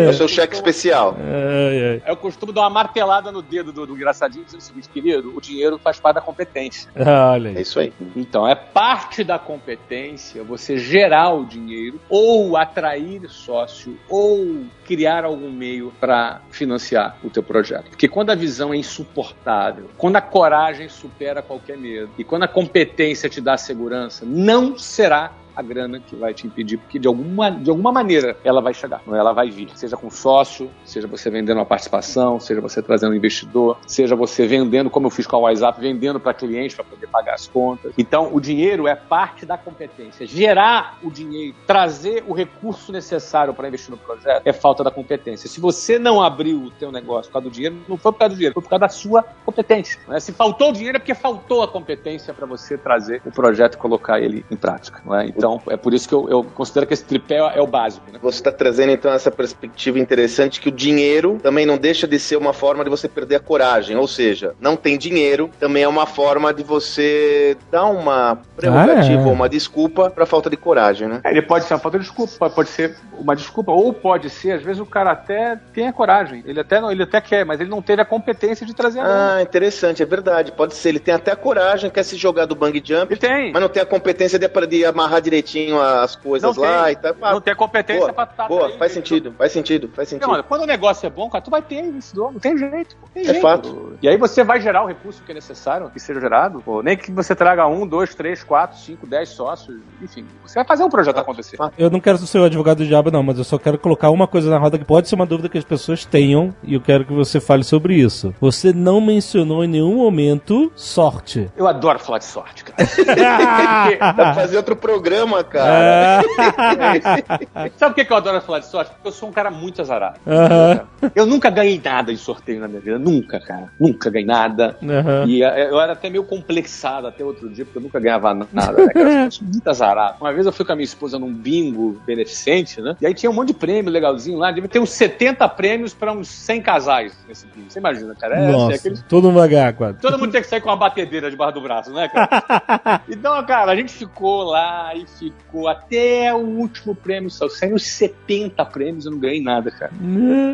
Speaker 2: É o seu cheque especial.
Speaker 1: Ai, ai.
Speaker 3: Eu costumo dar uma martelada no dedo do, do engraçadinho dizendo o seguinte, querido, o dinheiro faz parte da competência.
Speaker 1: Olha
Speaker 2: É
Speaker 1: aí.
Speaker 2: isso aí.
Speaker 3: Então, é parte da competência você gerar o dinheiro, ou atrair sócio, ou criar algum meio para financiar o teu projeto. Porque quando a visão é insuportável, quando a coragem supera qualquer medo, e quando a competência te dá segurança, não será a grana que vai te impedir, porque de alguma, de alguma maneira ela vai chegar, é? ela vai vir. Seja com sócio, seja você vendendo uma participação, seja você trazendo um investidor, seja você vendendo, como eu fiz com a WhatsApp, vendendo para cliente para poder pagar as contas. Então, o dinheiro é parte da competência. Gerar o dinheiro, trazer o recurso necessário para investir no projeto é falta da competência. Se você não abriu o teu negócio por causa do dinheiro, não foi por causa do dinheiro, foi por causa da sua competência. né? Se faltou o dinheiro é porque faltou a competência para você trazer o projeto e colocar ele em prática. não é? Então, é por isso que eu, eu considero que esse tripé é o básico. né?
Speaker 2: Você está trazendo então essa perspectiva interessante que o dinheiro também não deixa de ser uma forma de você perder a coragem. Ou seja, não tem dinheiro também é uma forma de você dar uma prerrogativa
Speaker 1: Ah, é.
Speaker 2: ou uma desculpa para falta de coragem, né?
Speaker 3: Ele pode ser uma falta de desculpa, pode- ser uma desculpa, ou pode ser, às vezes, o cara até tem a coragem, ele até, não, ele até quer, mas ele não teve a competência de trazer a.
Speaker 2: Ah, interessante, é verdade. Pode ser. Ele tem até a coragem, quer se jogar do bang jump,
Speaker 3: Ele tem.
Speaker 2: mas não tem a competência de, de amarrar direitinho as coisas
Speaker 3: Não
Speaker 2: lá
Speaker 3: tem.
Speaker 2: e tal.
Speaker 3: Não tem competência
Speaker 2: boa,
Speaker 3: pra tá
Speaker 2: boa,
Speaker 3: aí,
Speaker 2: faz
Speaker 3: né?
Speaker 2: sentido, faz sentido, faz
Speaker 3: Não,
Speaker 2: sentido.
Speaker 3: olha, quando o negócio é bom, cara, tu vai ter investidor, não tem jeito. Não tem
Speaker 2: É
Speaker 3: jeito.
Speaker 2: fato.
Speaker 3: E aí você vai gerar o recurso que é necessário, que seja gerado. Pô, nem que você traga um, dois, três, quatro, cinco, dez sócios, enfim. Você vai fazer o projeto acontecer.
Speaker 1: Eu não quero ser o advogado do diabo, não, mas eu só quero colocar uma coisa na roda que pode ser uma dúvida que as pessoas tenham e eu quero que você fale sobre isso. Você não mencionou em nenhum momento sorte.
Speaker 3: Eu adoro falar de sorte, cara.
Speaker 2: Dá pra fazer outro programa, cara.
Speaker 3: Sabe por que que eu adoro falar de sorte? Porque eu sou um cara muito azarado.
Speaker 1: Aham.
Speaker 3: Eu nunca ganhei nada em sorteio na minha vida. Nunca, cara. Nunca ganhei nada.
Speaker 1: Aham.
Speaker 3: E eh, eu era até meio complexado até outro dia, porque eu nunca ganhava nada, né, cara? Eu sou muito azarado. Uma vez eu fui com a minha esposa num bingo beneficente, né? E aí tinha um monte de prêmio legalzinho lá. Devia ter uns 70 prêmios pra uns 100 casais nesse bingo. Você imagina, cara? É, assim,
Speaker 1: Nossa,
Speaker 3: aquele-
Speaker 1: todo mundo vai ganhar quase.
Speaker 3: Todo mundo tem que sair com uma batedeira debaixo do braço, né, cara? então, cara, a gente ficou lá e ficou até o último prêmio. Uns 70 prêmios, eu não ganhei nada, cara.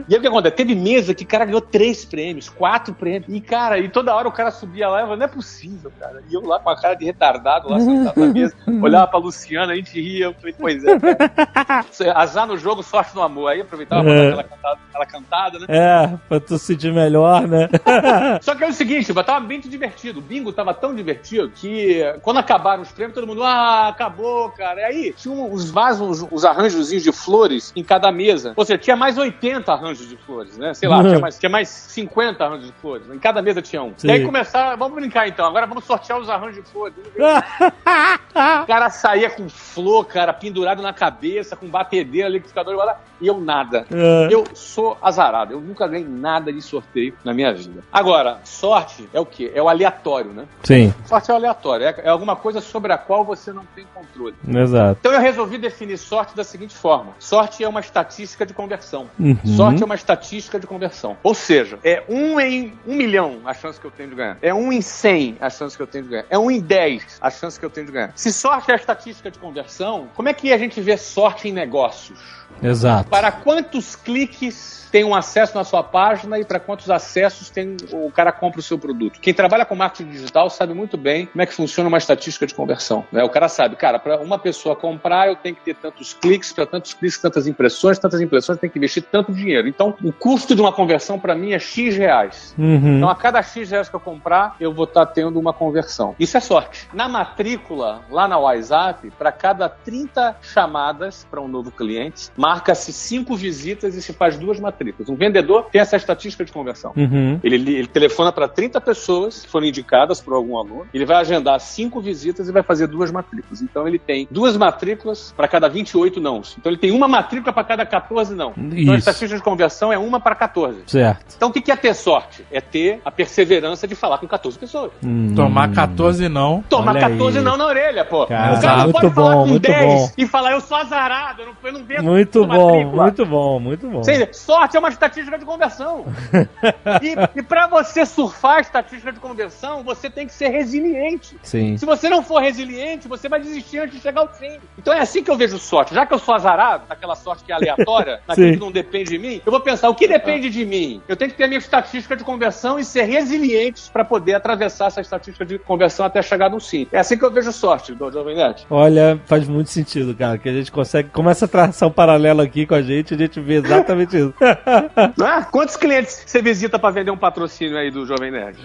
Speaker 3: E aí o que acontece? Teve mesa que o cara ganhou três prêmios, quatro prêmios. E, cara, e toda hora o cara subia lá e falava, não é possível, cara. E eu lá com a cara de retardado, lá sentado na mesa, olhava pra Luciana, a gente ria. Eu falei, pois é, cara. Azar no jogo, sorte no amor. Aí aproveitava pra dar aquela cantada, aquela cantada, né?
Speaker 1: É, pra tu se sentir melhor, né?
Speaker 3: Só que é o seguinte, tava bem divertido. O bingo tava tão divertido que quando acabaram os prêmios, todo mundo, ah, acabou, cara. E aí tinha os vasos, os, os arranjozinhos de flores em cada mesa. Ou seja, tinha mais 80 arranjos de flores, né? Sei lá,
Speaker 1: Uhum.
Speaker 3: tinha, mais, tinha mais 50 arranjos de flores. Em cada mesa tinha um.
Speaker 1: Sim.
Speaker 3: E aí começaram, vamos brincar então, agora vamos sortear os arranjos de flores. O cara saía com flor, cara, pendurado na cabeça, com batedeira, liquidificador, e eu nada.
Speaker 1: É.
Speaker 3: Eu sou azarado, eu nunca ganhei nada de sorteio na minha vida. Agora, sorte é o quê? É o aleatório, né?
Speaker 1: Sim,
Speaker 3: Sorte é o aleatório, é, é alguma coisa sobre a qual você não tem controle.
Speaker 1: exato.
Speaker 3: Então eu resolvi definir sorte da seguinte forma: sorte é uma estatística de conversão.
Speaker 1: Uhum.
Speaker 3: Sorte é uma estatística de conversão. Ou seja, é um em um milhão a chance que eu tenho de ganhar. É um em cem a chance que eu tenho de ganhar. É um em dez a chance que eu tenho de ganhar. Se sorte é a estatística de conversão, como é que a gente vê sorte em negócios?
Speaker 1: Exato.
Speaker 3: Para quantos cliques tem um acesso na sua página e para quantos acessos tem o cara compra o seu produto? Quem trabalha com marketing digital sabe muito bem como é que funciona uma estatística de conversão. Né? O cara sabe, cara, para uma pessoa comprar eu tenho que ter tantos cliques, para tantos cliques, tantas impressões, tantas impressões, tem que investir tanto dinheiro. Então, o custo de uma conversão para mim é X reais.
Speaker 1: Uhum.
Speaker 3: Então, a cada X reais que eu comprar, eu vou estar tendo uma conversão. Isso é sorte. Na matrícula, lá na WhatsApp, para cada 30 chamadas para um novo cliente, marca-se 5 visitas e se faz duas matrículas. Um vendedor tem essa estatística de conversão.
Speaker 1: Uhum.
Speaker 3: Ele, ele telefona para 30 pessoas que foram indicadas por algum aluno, ele vai agendar cinco visitas e vai fazer duas matrículas. Então ele tem duas matrículas para cada 28 nãos. Então ele tem uma matrícula para cada 14 não. Então a
Speaker 1: Isso.
Speaker 3: estatística de conversão é uma para 14.
Speaker 1: Certo.
Speaker 3: Então o que é ter sorte? É ter a perseverança de falar com 14 pessoas.
Speaker 1: Hum.
Speaker 4: Tomar 14 não.
Speaker 3: Tomar
Speaker 1: Olha
Speaker 3: 14
Speaker 1: aí.
Speaker 3: não na orelha, pô.
Speaker 1: Cara,
Speaker 3: o cara não
Speaker 1: muito
Speaker 3: pode falar
Speaker 1: bom,
Speaker 3: com
Speaker 1: muito
Speaker 3: 10
Speaker 1: bom.
Speaker 3: e falar, eu sou azarado, eu não, eu não vendo
Speaker 1: Muito
Speaker 3: na
Speaker 1: bom,
Speaker 3: matrícula.
Speaker 1: muito bom, muito bom.
Speaker 3: Sorte é uma estatística de conversão. e e para você surfar a estatística de conversão, você tem que ser resiliente.
Speaker 1: Sim.
Speaker 3: Se você não for resiliente, você vai desistir antes de chegar ao fim. Então é assim que eu vejo sorte. Já que eu sou azarado, naquela sorte que é aleatória, naquilo que não depende de mim, eu vou pensar, o que depende de mim? Eu tenho que ter a minha estatística de conversão e ser resiliente para poder atravessar essa estatística de conversão até chegar no sim. É assim que eu vejo sorte, do Jovem Nerd.
Speaker 1: Olha, faz muito sentido, cara, que a gente consegue, como essa tração paralela paralelo aqui com a gente, a gente vê exatamente isso.
Speaker 3: Ah, quantos clientes você visita pra vender um patrocínio aí do Jovem Nerd?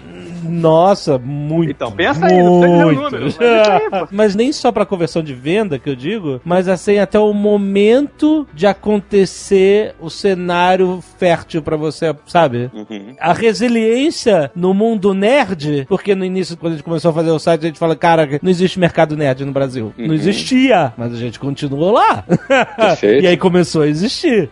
Speaker 1: Nossa, muito.
Speaker 3: Então, pensa aí, não
Speaker 1: muito.
Speaker 3: número, mas isso aí.
Speaker 1: Mas nem só pra conversão de venda que eu digo, mas assim, até o momento de acontecer o cenário fértil pra você, sabe? A resiliência no mundo nerd, porque no início, quando a gente começou a fazer o site, a gente fala, cara, não existe mercado nerd no Brasil. Não existia, mas a gente continuou lá.
Speaker 3: Perfeito.
Speaker 1: e aí começou a existir.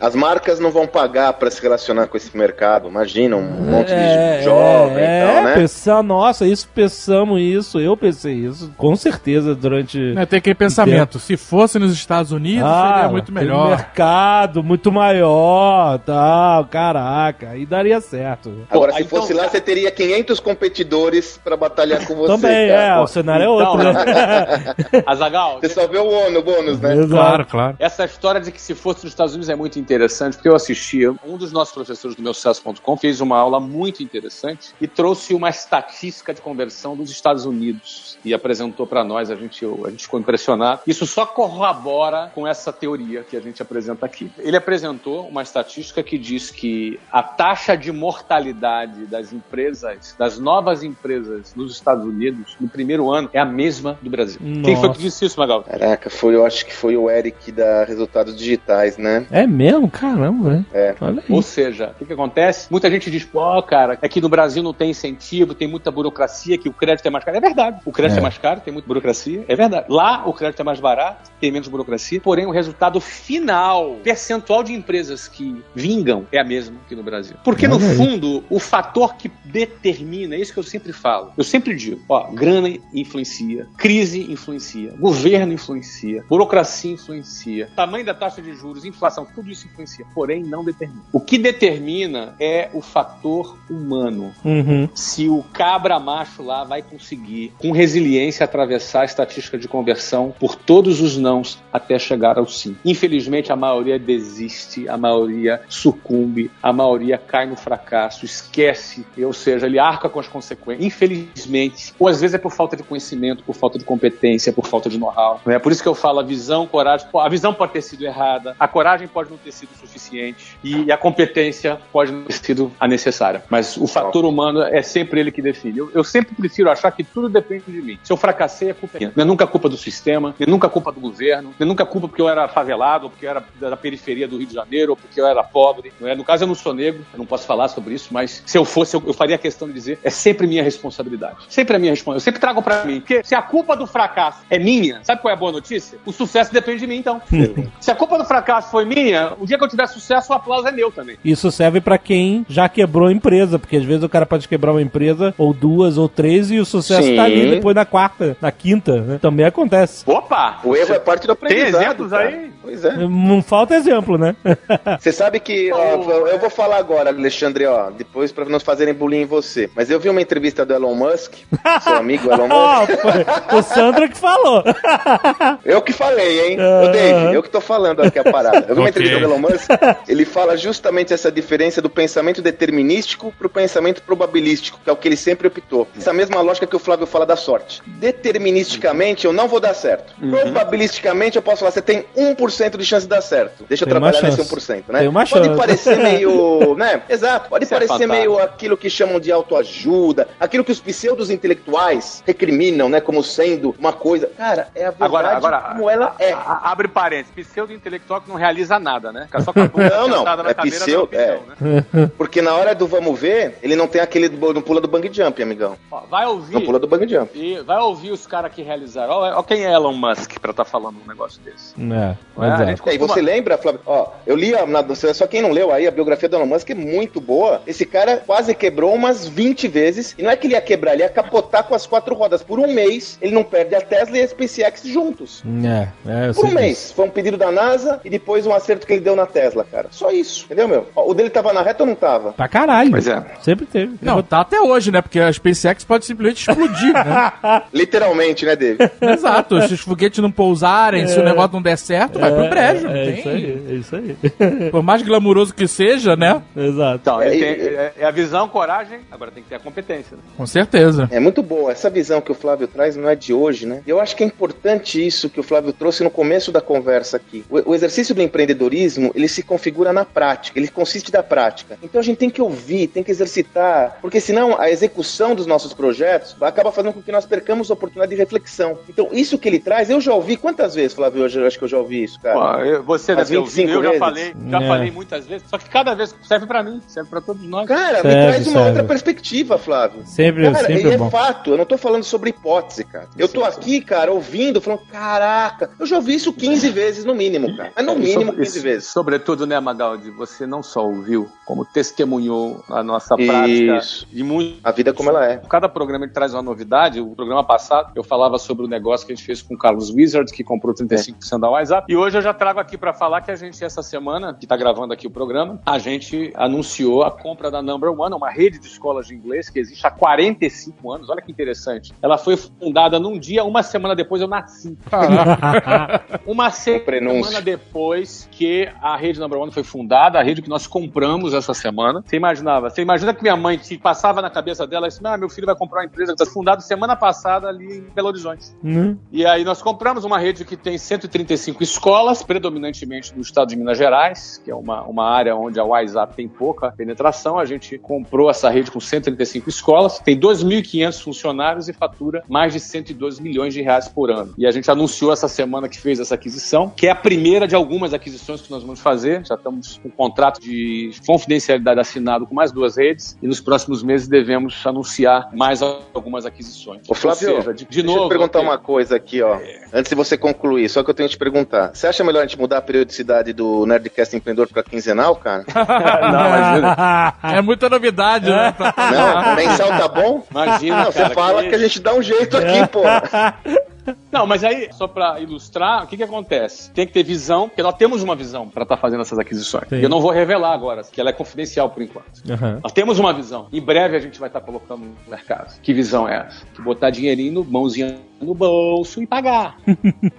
Speaker 2: As marcas não vão pagar pra se relacionar com esse mercado. Imagina um monte
Speaker 1: É,
Speaker 2: de jovem
Speaker 1: é,
Speaker 2: e tal, né?
Speaker 1: pensar, nossa, isso pensamos isso, eu pensei isso, com certeza durante.
Speaker 4: Né, tem aquele pensamento, se fosse nos Estados Unidos, seria muito melhor.
Speaker 1: mercado muito maior, tal, caraca, aí daria certo.
Speaker 2: Agora,
Speaker 3: Pô,
Speaker 2: se
Speaker 3: então,
Speaker 2: fosse lá,
Speaker 3: cara-
Speaker 2: você teria 500 competidores pra batalhar com você.
Speaker 1: Também,
Speaker 2: cara.
Speaker 1: é,
Speaker 2: Pô,
Speaker 1: o cenário é
Speaker 3: Então,
Speaker 1: outro, né?
Speaker 3: Azagal,
Speaker 2: Você só vê o ônus, o bônus, né?
Speaker 1: Exato.
Speaker 4: Claro, claro.
Speaker 3: Essa história de que se fosse nos Estados Unidos é muito interessante, porque eu assistia, um dos nossos professores do meu sucesso.com fez uma aula muito interessante e trouxe uma estatística de conversão dos Estados Unidos e apresentou para nós, a gente, a gente ficou impressionado. Isso só corrobora com essa teoria que a gente apresenta aqui. Ele apresentou uma estatística que diz que a taxa de mortalidade das empresas, das novas empresas nos Estados Unidos, no primeiro ano, é a mesma do Brasil. Quem foi
Speaker 1: Nossa.
Speaker 3: que disse isso, Magal?
Speaker 2: Caraca, foi, eu acho que foi o Eric da Resultados Digitais, né?
Speaker 1: É mesmo? Caramba, né?
Speaker 2: É.
Speaker 1: Olha aí.
Speaker 3: Ou seja, o que, que acontece? Muita gente diz, pô, cara, aqui no Brasil não tem incentivo, tem muita burocracia, que o crédito é mais caro. É verdade. O crédito é, mais caro, tem muita burocracia. É verdade. Lá o crédito é mais barato, tem menos burocracia. Porém, o resultado final, percentual de empresas que vingam, é a mesma que no Brasil. Porque, no fundo, o fator que determina, é isso que eu sempre falo. Eu sempre digo, ó, grana influencia, crise influencia, governo influencia, burocracia influencia, tamanho da taxa de juros, inflação, tudo isso influencia. Porém, não determina. O que determina é o fator humano.
Speaker 1: Uhum.
Speaker 3: Se o cabra macho lá vai conseguir, com resiliência, atravessar a estatística de conversão por todos os nãos até chegar ao sim. Infelizmente, a maioria desiste, a maioria sucumbe, a maioria cai no fracasso, esquece, ou seja, ele arca com as consequências. Infelizmente, ou às vezes é por falta de conhecimento, por falta de competência, por falta de know-how. É por isso que eu falo a visão, coragem. A visão pode ter sido errada, a coragem pode não ter sido suficiente e a competência pode não ter sido a necessária. Mas o fator humano é sempre ele que define. Eu, eu sempre prefiro achar que tudo depende de mim. Se eu fracassei, a culpa é minha. Não é nunca culpa do sistema, não é nunca culpa do governo, não é nunca culpa porque eu era favelado, ou porque eu era da periferia do Rio de Janeiro, ou porque eu era pobre. Não é? No caso, eu não sou negro, eu não posso falar sobre isso, mas se eu fosse, eu, eu faria questão de dizer, é sempre minha responsabilidade. Sempre a minha responsabilidade. Eu sempre trago pra mim. Porque se a culpa do fracasso é minha, sabe qual é a boa notícia? O sucesso depende de mim, então. se a culpa do fracasso foi minha, o dia que eu tiver sucesso, o aplauso é meu também.
Speaker 1: Isso serve pra quem já quebrou a empresa, porque às vezes o cara pode quebrar uma empresa, ou duas, ou três, e o sucesso
Speaker 2: Sim.
Speaker 1: tá ali depois na quarta, na quinta, né? Também acontece.
Speaker 3: Opa!
Speaker 2: O erro é parte do
Speaker 3: Tem
Speaker 2: aprendizado.
Speaker 3: exemplos
Speaker 2: cara.
Speaker 3: aí?
Speaker 2: Pois é.
Speaker 1: Não falta exemplo, né?
Speaker 2: Você sabe que, ó, eu vou falar agora, Alexandre, ó, depois pra não fazerem bullying em você. Mas eu vi uma entrevista do Elon Musk, seu amigo Elon
Speaker 1: Ó,
Speaker 2: Musk.
Speaker 1: foi o Sandra que falou.
Speaker 2: Eu que falei, hein? Ô, Dave, eu que tô falando aqui a parada. Eu vi uma
Speaker 4: Ok.
Speaker 2: entrevista do Elon Musk, ele fala justamente essa diferença do pensamento determinístico pro pensamento probabilístico, que é o que ele sempre optou. Essa mesma lógica que o Flávio fala da sorte. Deterministicamente, eu não vou dar certo.
Speaker 1: Uhum.
Speaker 2: Probabilisticamente, eu posso falar, você tem 1% de chance de dar certo. Deixa eu
Speaker 1: Tem
Speaker 2: trabalhar nesse
Speaker 1: chance.
Speaker 2: 1%, né?
Speaker 1: Tem uma
Speaker 2: Pode
Speaker 1: chance.
Speaker 2: parecer meio, né? Exato. Pode
Speaker 3: Isso é
Speaker 2: parecer
Speaker 3: fantástico.
Speaker 2: meio aquilo que chamam de autoajuda, aquilo que os pseudos intelectuais recriminam, né, como sendo uma coisa. Cara, é a verdade
Speaker 3: Agora, agora
Speaker 2: como ela é.
Speaker 3: abre parênteses, pseudo-intelectual que não realiza nada, né? Fica só com a boca
Speaker 2: Não, não,
Speaker 3: na
Speaker 2: é
Speaker 3: cadeira
Speaker 2: pseudo,
Speaker 3: da opinião, né?
Speaker 2: Porque na hora do vamos ver, ele não tem aquele do, não pula do bang jump, amigão.
Speaker 3: Ó, vai ouvir.
Speaker 2: Não pula do bang jump.
Speaker 3: E vai ouvir os caras que realizaram. Ó, ó quem é Elon Musk pra estar falando um negócio desse.
Speaker 1: É,
Speaker 3: É,
Speaker 1: exato.
Speaker 3: a gente
Speaker 2: E você lembra, Flávio? Ó, eu li, a, na, só quem não leu aí, a biografia do Elon Musk é muito boa. Esse cara quase quebrou umas 20 vezes. E não é que ele ia quebrar, ele ia capotar com as quatro rodas. Por um mês, ele não perde a Tesla e a SpaceX juntos.
Speaker 1: É, é, eu
Speaker 2: Por um mês. Foi um pedido da NASA e depois um acerto que ele deu na Tesla, cara. Só isso, entendeu, meu? O dele tava na reta ou não tava?
Speaker 1: Pra caralho.
Speaker 3: Pois é.
Speaker 1: Sempre teve.
Speaker 4: Não, tá até hoje, né? Porque a SpaceX pode simplesmente explodir, né?
Speaker 2: Literalmente, né, Dave?
Speaker 4: Exato. Se os foguetes não pousarem, se o negócio não der certo, vai pro brejo. não
Speaker 1: É,
Speaker 4: tem.
Speaker 1: isso aí, é isso aí.
Speaker 4: Por mais glamuroso que seja, né?
Speaker 1: Exato.
Speaker 3: Então,
Speaker 2: É,
Speaker 3: tem- é, é a visão, coragem, agora tem que ter a competência. Né?
Speaker 4: Com certeza.
Speaker 2: É muito boa. Essa visão que o Flávio traz não é de hoje, né? Eu acho que é importante isso que o Flávio trouxe no começo da conversa aqui. O, o exercício do empreendedorismo, ele se configura na prática, ele consiste da prática. Então a gente tem que ouvir, tem que exercitar, porque senão a execução dos nossos projetos acaba fazendo com que nós percamos a oportunidade de reflexão. Então isso que ele traz, eu já ouvi quantas vezes, Flávio, eu acho que eu já ouvi isso, cara.
Speaker 3: Você deve ter ouvido,
Speaker 2: 25
Speaker 3: eu já
Speaker 2: vezes.
Speaker 3: falei, já
Speaker 1: É.
Speaker 3: falei muitas vezes, só que cada vez serve pra mim, serve pra todos nós.
Speaker 2: Cara,
Speaker 1: Serve,
Speaker 2: me traz uma
Speaker 1: serve.
Speaker 2: outra perspectiva, Flávio.
Speaker 1: Sempre,
Speaker 2: Cara,
Speaker 1: sempre
Speaker 2: e é
Speaker 1: bom.
Speaker 2: fato, eu não tô falando sobre hipótese, cara. Eu tô aqui, cara, ouvindo, falando, caraca, eu já ouvi isso 15 vezes no mínimo, cara. Mas no mínimo
Speaker 3: Sobre-
Speaker 2: 15 vezes.
Speaker 3: Sobretudo, né, Magaldi, você não só ouviu, como testemunhou a nossa prática
Speaker 2: Isso.
Speaker 3: e muito.
Speaker 2: A vida como ela é.
Speaker 3: Cada programa ele traz uma novidade. O programa passado eu falava sobre o negócio que a gente fez com o Carlos Wizard, que comprou 35% da WhatsApp. E hoje eu já trago aqui para falar que a gente, essa semana, que tá gravando aqui o programa, a gente anunciou a compra da Number One, uma rede de escolas de inglês que existe há 45 anos. Olha que interessante. Ela foi fundada num dia, uma semana depois eu nasci. Uma semana depois que a rede Number One foi fundada, a rede que nós compramos essa semana. Você imaginava? Você imagina que minha mãe se passava na cabeça dela disse: ah, meu filho vai comprar uma empresa que está fundada semana passada ali em Belo Horizonte.
Speaker 1: Hum?
Speaker 3: E aí nós compramos uma rede que tem 135 escolas, predominantemente no estado de Minas Gerais, que é uma, uma área onde a WhatsApp tem pouca penetração. A gente comprou essa rede com 135 escolas, tem 2.500 funcionários e fatura mais de 112 milhões de reais por ano. E a gente anunciou essa semana que fez essa aquisição, que é a primeira de algumas aquisições que nós vamos fazer. Já estamos com um contrato de confidencialidade assinado com mais duas redes e nos próximos meses devemos anunciar mais algumas aquisições.
Speaker 2: Ô, Flávio,
Speaker 3: Ou seja, de, de
Speaker 2: Deixa
Speaker 3: novo,
Speaker 2: eu te perguntar uma coisa aqui, ó. Antes de você concluir, só que eu tenho que te perguntar. Você acha melhor a gente mudar a periodicidade do Nerdcast Empreendedor pra quinzenal, cara?
Speaker 3: Não, imagina.
Speaker 4: É muita novidade, né?
Speaker 2: Não, mensal tá bom?
Speaker 3: Imagina,
Speaker 2: Não, você
Speaker 3: cara,
Speaker 2: fala
Speaker 3: que-
Speaker 2: que a gente dá um jeito aqui, pô.
Speaker 3: Não, mas aí, só pra ilustrar, o que que acontece? Tem que ter visão, porque nós temos uma visão pra estar fazendo essas aquisições.
Speaker 1: Sim.
Speaker 3: Eu não vou revelar agora, que ela é confidencial por enquanto.
Speaker 1: Aham.
Speaker 3: Nós temos uma visão. Em breve a gente vai estar colocando no mercado. Que visão é essa? Que botar dinheirinho mãozinha no bolso e pagar.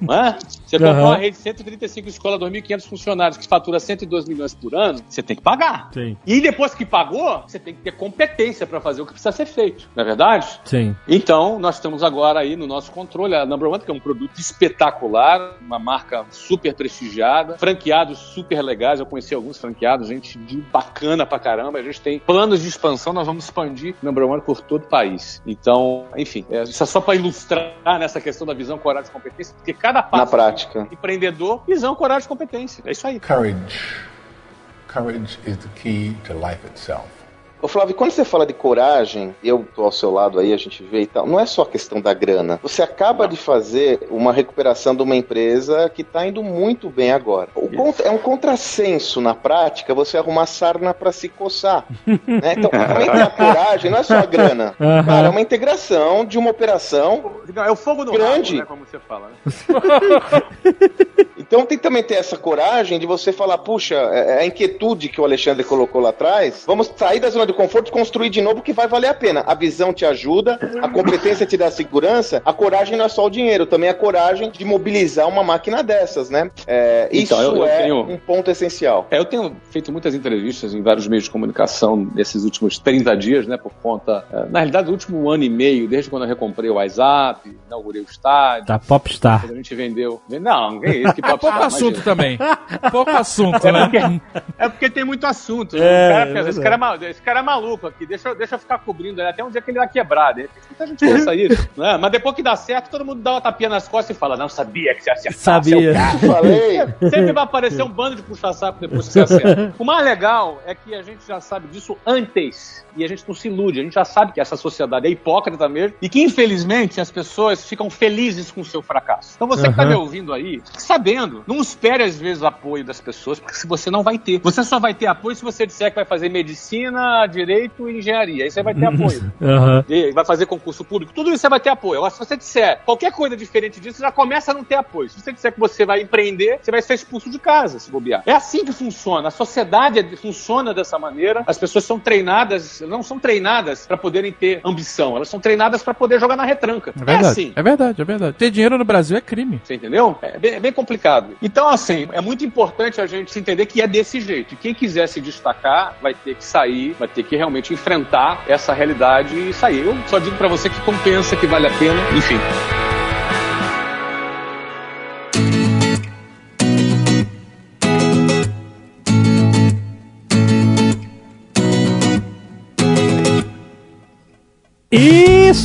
Speaker 3: É? Você comprou
Speaker 1: Aham.
Speaker 3: uma rede de 135 escolas, 2.500 funcionários, que fatura 102 milhões por ano, você tem que pagar.
Speaker 1: Sim.
Speaker 3: E depois que pagou, você tem que ter competência pra fazer o que precisa ser feito. Não é verdade?
Speaker 1: Sim.
Speaker 3: Então, nós estamos agora aí no nosso controle a Number One, que é um produto espetacular, uma marca super prestigiada, franqueados super legais. Eu conheci alguns franqueados, gente de bacana pra caramba. A gente tem planos de expansão, nós vamos expandir Number One por todo o país. Então, enfim, é, isso é só para ilustrar nessa questão da visão, coragem e competência, porque cada passo
Speaker 2: Na prática.
Speaker 3: empreendedor, visão, coragem e competência. É isso aí.
Speaker 5: Courage. Courage is the key to life itself.
Speaker 2: Ô Flávio, quando você fala de coragem, eu tô ao seu lado aí, a gente vê e tal, não é só questão da grana. Você acaba de fazer uma recuperação de uma empresa que tá indo muito bem agora. O contra- é um contrassenso na prática você arrumar sarna pra se coçar. né? Então, também tem a coragem, não é só a grana.
Speaker 1: Aham.
Speaker 2: Cara, é uma integração de uma operação.
Speaker 3: É o fogo no
Speaker 2: Grande.
Speaker 3: rabo, né, como você fala. Né?
Speaker 2: Então tem que também ter essa coragem de você falar, puxa, é é a inquietude que o Alexandre colocou lá atrás. Vamos sair da zona de conforto e construir de novo que vai valer a pena. A visão te ajuda, a competência te dá segurança, a coragem não é só o dinheiro, também a coragem de mobilizar uma máquina dessas, né? É,
Speaker 3: Então,
Speaker 2: isso
Speaker 3: eu- eu
Speaker 2: é
Speaker 3: tenho-
Speaker 2: um ponto essencial.
Speaker 3: É, eu tenho feito muitas entrevistas em vários meios de comunicação nesses últimos 30 dias, né? Por conta. é, Na realidade, do último ano e meio, desde quando eu recomprei o WhatsApp, inaugurei o estádio.
Speaker 1: Tá popstar.
Speaker 3: Quando a gente vendeu. Não, que isso, que pop
Speaker 4: Pouco
Speaker 3: star,
Speaker 4: assunto também. Pouco assunto, né?
Speaker 3: É porque tem muito assunto. né?
Speaker 1: É,
Speaker 3: O cara
Speaker 1: é
Speaker 3: esse, cara é maluco, esse cara é maluco aqui, deixa, eu- deixa eu ficar cobrindo ele até um dia que ele vai quebrar. De repente, gente pensa isso. né? Mas depois que dá certo, todo mundo dá uma tapinha nas costas e fala: Não, sabia que você ia acertar.
Speaker 1: Sabia.
Speaker 2: Falei.
Speaker 3: Sempre vai aparecer um bando de puxa-saco depois que você acerta. O mais legal é que a gente já sabe disso antes. E a gente não se ilude. A gente já sabe que essa sociedade é hipócrita mesmo. E que, infelizmente, as pessoas ficam felizes com o seu fracasso. Então você que tá
Speaker 1: Uhum.
Speaker 3: me ouvindo aí, fique Não espere, às vezes, o apoio das pessoas, porque se você não vai ter. Você só vai ter apoio se você disser que vai fazer medicina, direito e engenharia. Aí você vai ter apoio.
Speaker 1: Aham.
Speaker 3: E vai fazer concurso público, tudo isso você vai ter apoio. Agora, se você disser qualquer coisa diferente disso, você já começa a não ter apoio. Se você disser que você vai empreender, você vai ser expulso de casa, se bobear. É assim que funciona. A sociedade é- funciona dessa maneira. As pessoas são treinadas, não são treinadas para poderem ter ambição, elas são treinadas para poder jogar na retranca.
Speaker 4: É verdade.
Speaker 3: assim.
Speaker 4: É verdade, é verdade. Ter dinheiro no Brasil é crime.
Speaker 3: Você entendeu? É bem, é bem complicado. Então, assim, é muito importante a gente se entender que é desse jeito. Quem quiser se destacar vai ter que sair, vai ter que realmente enfrentar essa realidade e sair. Eu só digo pra você que compensa, que vale a pena, enfim.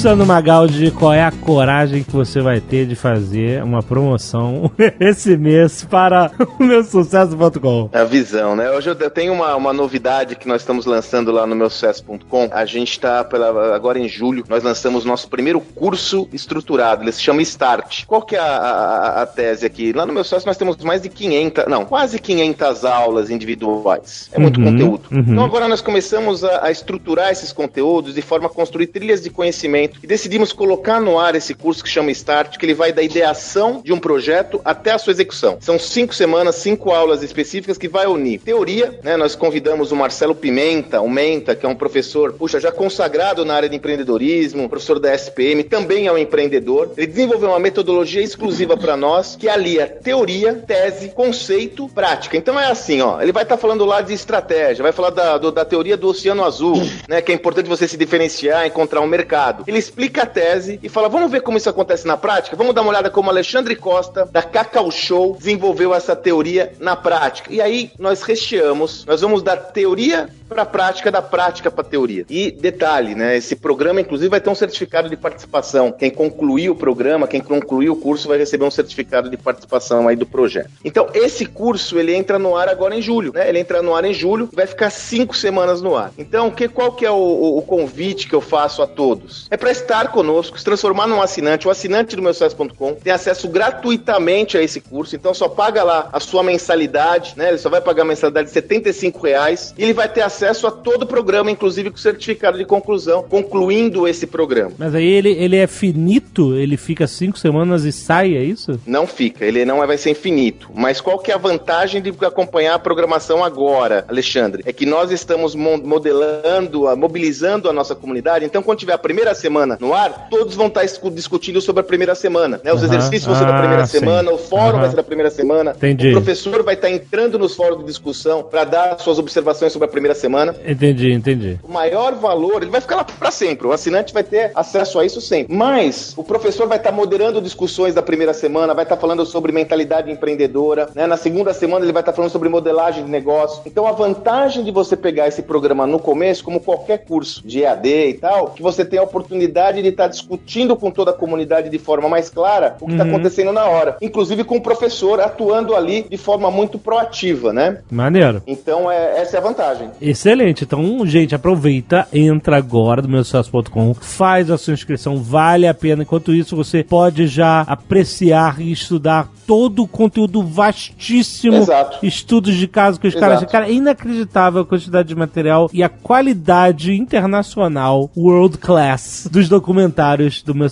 Speaker 1: Isso, Ano Magaldi, qual é a coragem que você vai ter de fazer uma promoção esse mês para o meu sucesso.com?
Speaker 2: A visão, né? Hoje eu tenho uma, uma novidade que nós estamos lançando lá no meu sucesso.com. A gente está agora em julho, nós lançamos nosso primeiro curso estruturado. Ele se chama Start. Qual que é a, a, a tese aqui? Lá no meu sucesso nós temos mais de 500, não, quase 500 aulas individuais. É muito
Speaker 1: Uhum,
Speaker 2: conteúdo.
Speaker 1: uhum.
Speaker 2: Então agora nós começamos a, a estruturar esses conteúdos de forma a construir trilhas de conhecimento e decidimos colocar no ar esse curso que chama Start, que ele vai da ideação de um projeto até a sua execução. São cinco semanas, cinco aulas específicas que vai unir teoria, né? Nós convidamos o Marcelo Pimenta, o Menta, que é um professor, puxa, já consagrado na área de empreendedorismo, professor da SPM, também é um empreendedor. Ele desenvolveu uma metodologia exclusiva para nós que alia teoria, tese, conceito, prática. Então é assim, ó, ele vai estar falando lá de estratégia, vai falar da, do- da teoria do oceano azul, né? Que é importante você se diferenciar, encontrar um mercado. Ele explica a tese e fala: vamos ver como isso acontece na prática? Vamos dar uma olhada como Alexandre Costa, da Cacau Show, desenvolveu essa teoria na prática. E aí nós recheamos, nós vamos da teoria para a prática, da prática para teoria. E detalhe, né? Esse programa, inclusive, vai ter um certificado de participação. Quem concluir o programa, quem concluir o curso, vai receber um certificado de participação aí do projeto. Então, esse curso ele entra no ar agora em julho, né? Ele entra no ar em julho vai ficar cinco semanas no ar. Então, que, qual que é o, o- o convite que eu faço a todos? É para estar conosco, se transformar num assinante. O assinante do meu sucesso.com tem acesso gratuitamente a esse curso. Então, só paga lá a sua mensalidade, né? Ele só vai pagar a mensalidade de 75 reais e ele vai ter acesso a todo o programa, inclusive com certificado de conclusão, concluindo esse programa.
Speaker 1: Mas aí ele, ele é finito? Ele fica cinco semanas e sai, é isso?
Speaker 2: Não fica, ele não vai ser infinito. Mas qual que é a vantagem de acompanhar a programação agora, Alexandre? É que nós estamos modelando, mobilizando a nossa comunidade. Então, quando tiver a primeira semana no ar, todos vão estar discutindo sobre a primeira semana. Né? Os
Speaker 1: Aham.
Speaker 2: exercícios vão ser da primeira
Speaker 1: Ah, sim.
Speaker 2: semana, o fórum
Speaker 1: Aham.
Speaker 2: vai ser da primeira semana.
Speaker 1: Entendi.
Speaker 2: O professor vai estar entrando nos fóruns de discussão para dar suas observações sobre a primeira semana.
Speaker 1: Entendi, entendi.
Speaker 2: O maior valor, ele vai ficar lá para sempre. O assinante vai ter acesso a isso sempre. Mas o professor vai estar moderando discussões da primeira semana, vai estar falando sobre mentalidade empreendedora. né? Na segunda semana, ele vai estar falando sobre modelagem de negócio. Então, a vantagem de você pegar esse programa no começo, como qualquer curso de EAD e tal, que você tem a oportunidade de estar discutindo com toda a comunidade de forma mais clara o que está acontecendo na hora. Inclusive com o professor atuando ali de forma muito proativa, né?
Speaker 1: Maneiro.
Speaker 2: Então, é, essa é a vantagem.
Speaker 1: Excelente. Então, gente, aproveita, entra agora no meu sucesso.com, faz a sua inscrição, vale a pena. Enquanto isso, você pode já apreciar e estudar todo o conteúdo vastíssimo.
Speaker 2: Exato.
Speaker 1: Estudos de caso que os caras. Cara, é inacreditável a quantidade de material e a qualidade internacional, world class, dos documentários do meu.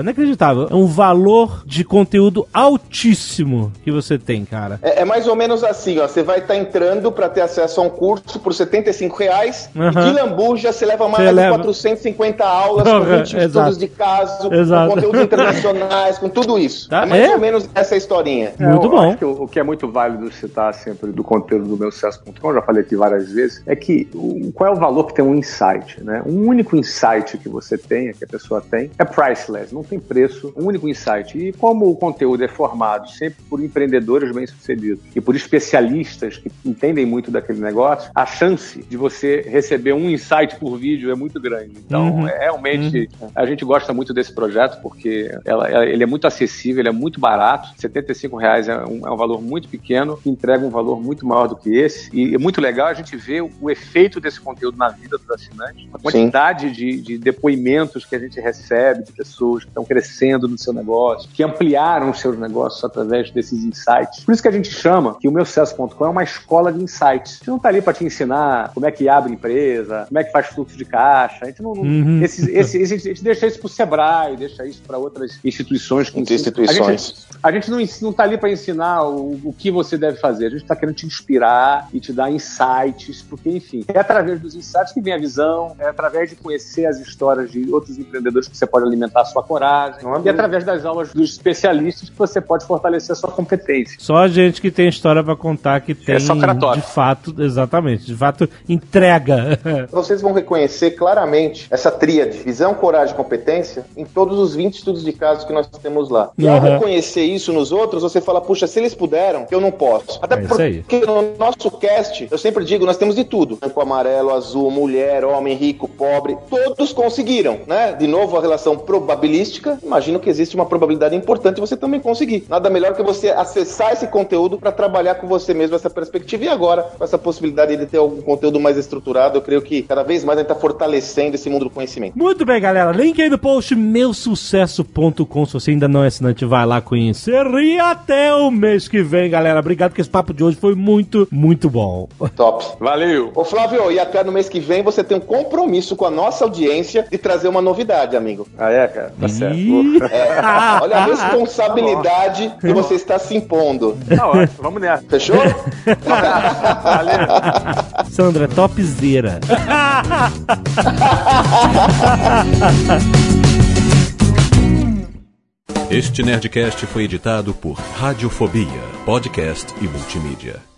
Speaker 1: Inacreditável. É um valor de conteúdo altíssimo que você tem, cara.
Speaker 2: É, é mais ou menos assim, ó. Você vai estar entrando para ter acesso a um curso por 75 reais.
Speaker 1: Aham.
Speaker 2: E de lambuja você leva mais
Speaker 1: Você
Speaker 2: de
Speaker 1: leva.
Speaker 2: 450 aulas, com 20 estudos de caso,
Speaker 1: Exato.
Speaker 2: com conteúdos internacionais, com tudo isso.
Speaker 1: Tá,
Speaker 2: é mais
Speaker 1: é?
Speaker 2: ou menos essa historinha.
Speaker 3: É,
Speaker 1: Muito
Speaker 3: eu
Speaker 1: bom.
Speaker 3: Acho que o, o que é muito válido citar sempre do conteúdo do meu sucesso.com, já falei aqui várias vezes, é que o, qual é o valor que tem um insight, né? Um único insight que você que a pessoa tem, é priceless, não tem preço, um único insight. E como o conteúdo é formado sempre por empreendedores bem-sucedidos e por especialistas que entendem muito daquele negócio, a chance de você receber um insight por vídeo é muito grande. Então,
Speaker 1: Uhum.
Speaker 3: é, realmente, a gente gosta muito desse projeto porque ela- ela- ele é muito acessível, ele é muito barato. 75 reais é um, é um valor muito pequeno, que entrega um valor muito maior do que esse. E é muito legal a gente ver o, o efeito desse conteúdo na vida dos assinantes. A quantidade de, de depoimentos que a gente recebe de pessoas que estão crescendo no seu negócio, que ampliaram os seus negócios através desses insights. Por isso que a gente chama que o meu sucesso.com é uma escola de insights. A gente não está ali para te ensinar como é que abre empresa, como é que faz fluxo de caixa. A gente não,
Speaker 1: Uhum.
Speaker 3: esses- esse- esse- a gente deixa isso para o Sebrae, deixa isso para outras instituições. Que ensinam. A gente,
Speaker 2: instituições.
Speaker 3: a gente não, ens- não tá ali para ensinar o, o que você deve fazer. A gente está querendo te inspirar e te dar insights, porque, enfim, é através dos insights que vem a visão, é através de conhecer as histórias de outros empreendedores que você pode alimentar a sua coragem, e através das aulas dos especialistas que você pode fortalecer a sua competência.
Speaker 1: Só a gente que tem história pra contar que tem,
Speaker 3: Socratório.
Speaker 1: de fato, exatamente, de fato, entrega.
Speaker 2: Vocês vão reconhecer claramente essa tríade, visão, coragem e competência, em todos os 20 estudos de casos que nós temos lá. E ao
Speaker 1: Uhum.
Speaker 2: reconhecer isso nos outros, você fala, puxa, se eles puderam, eu não posso. Até
Speaker 1: É
Speaker 2: porque no nosso cast, eu sempre digo, nós temos de tudo. Branco, amarelo, azul, mulher, homem, rico, pobre, todos conseguiram. tenham, né, de novo a relação probabilística, imagino que existe uma probabilidade importante de você também conseguir. Nada melhor que você acessar esse conteúdo para trabalhar com você mesmo essa perspectiva e agora com essa possibilidade de ter algum conteúdo mais estruturado, eu creio que cada vez mais a gente está fortalecendo esse mundo do conhecimento.
Speaker 1: Muito bem, galera. Link aí no post meusucesso.com. Se você ainda não é assinante, vai lá conhecer. E até o mês que vem, galera. Obrigado, que esse papo de hoje foi muito, muito bom.
Speaker 2: Top.
Speaker 3: Valeu.
Speaker 2: Ô Flávio, e até no mês que vem você tem um compromisso com a nossa audiência de trazer uma novidade, amigo.
Speaker 6: Ah, é, cara? Tá certo.
Speaker 1: Ih.
Speaker 2: É, olha a responsabilidade que você está se impondo.
Speaker 6: Tá ótimo, vamos nessa.
Speaker 2: Fechou?
Speaker 1: Sandra, topzera.
Speaker 7: Este Nerdcast foi editado por Radiofobia, podcast e multimídia.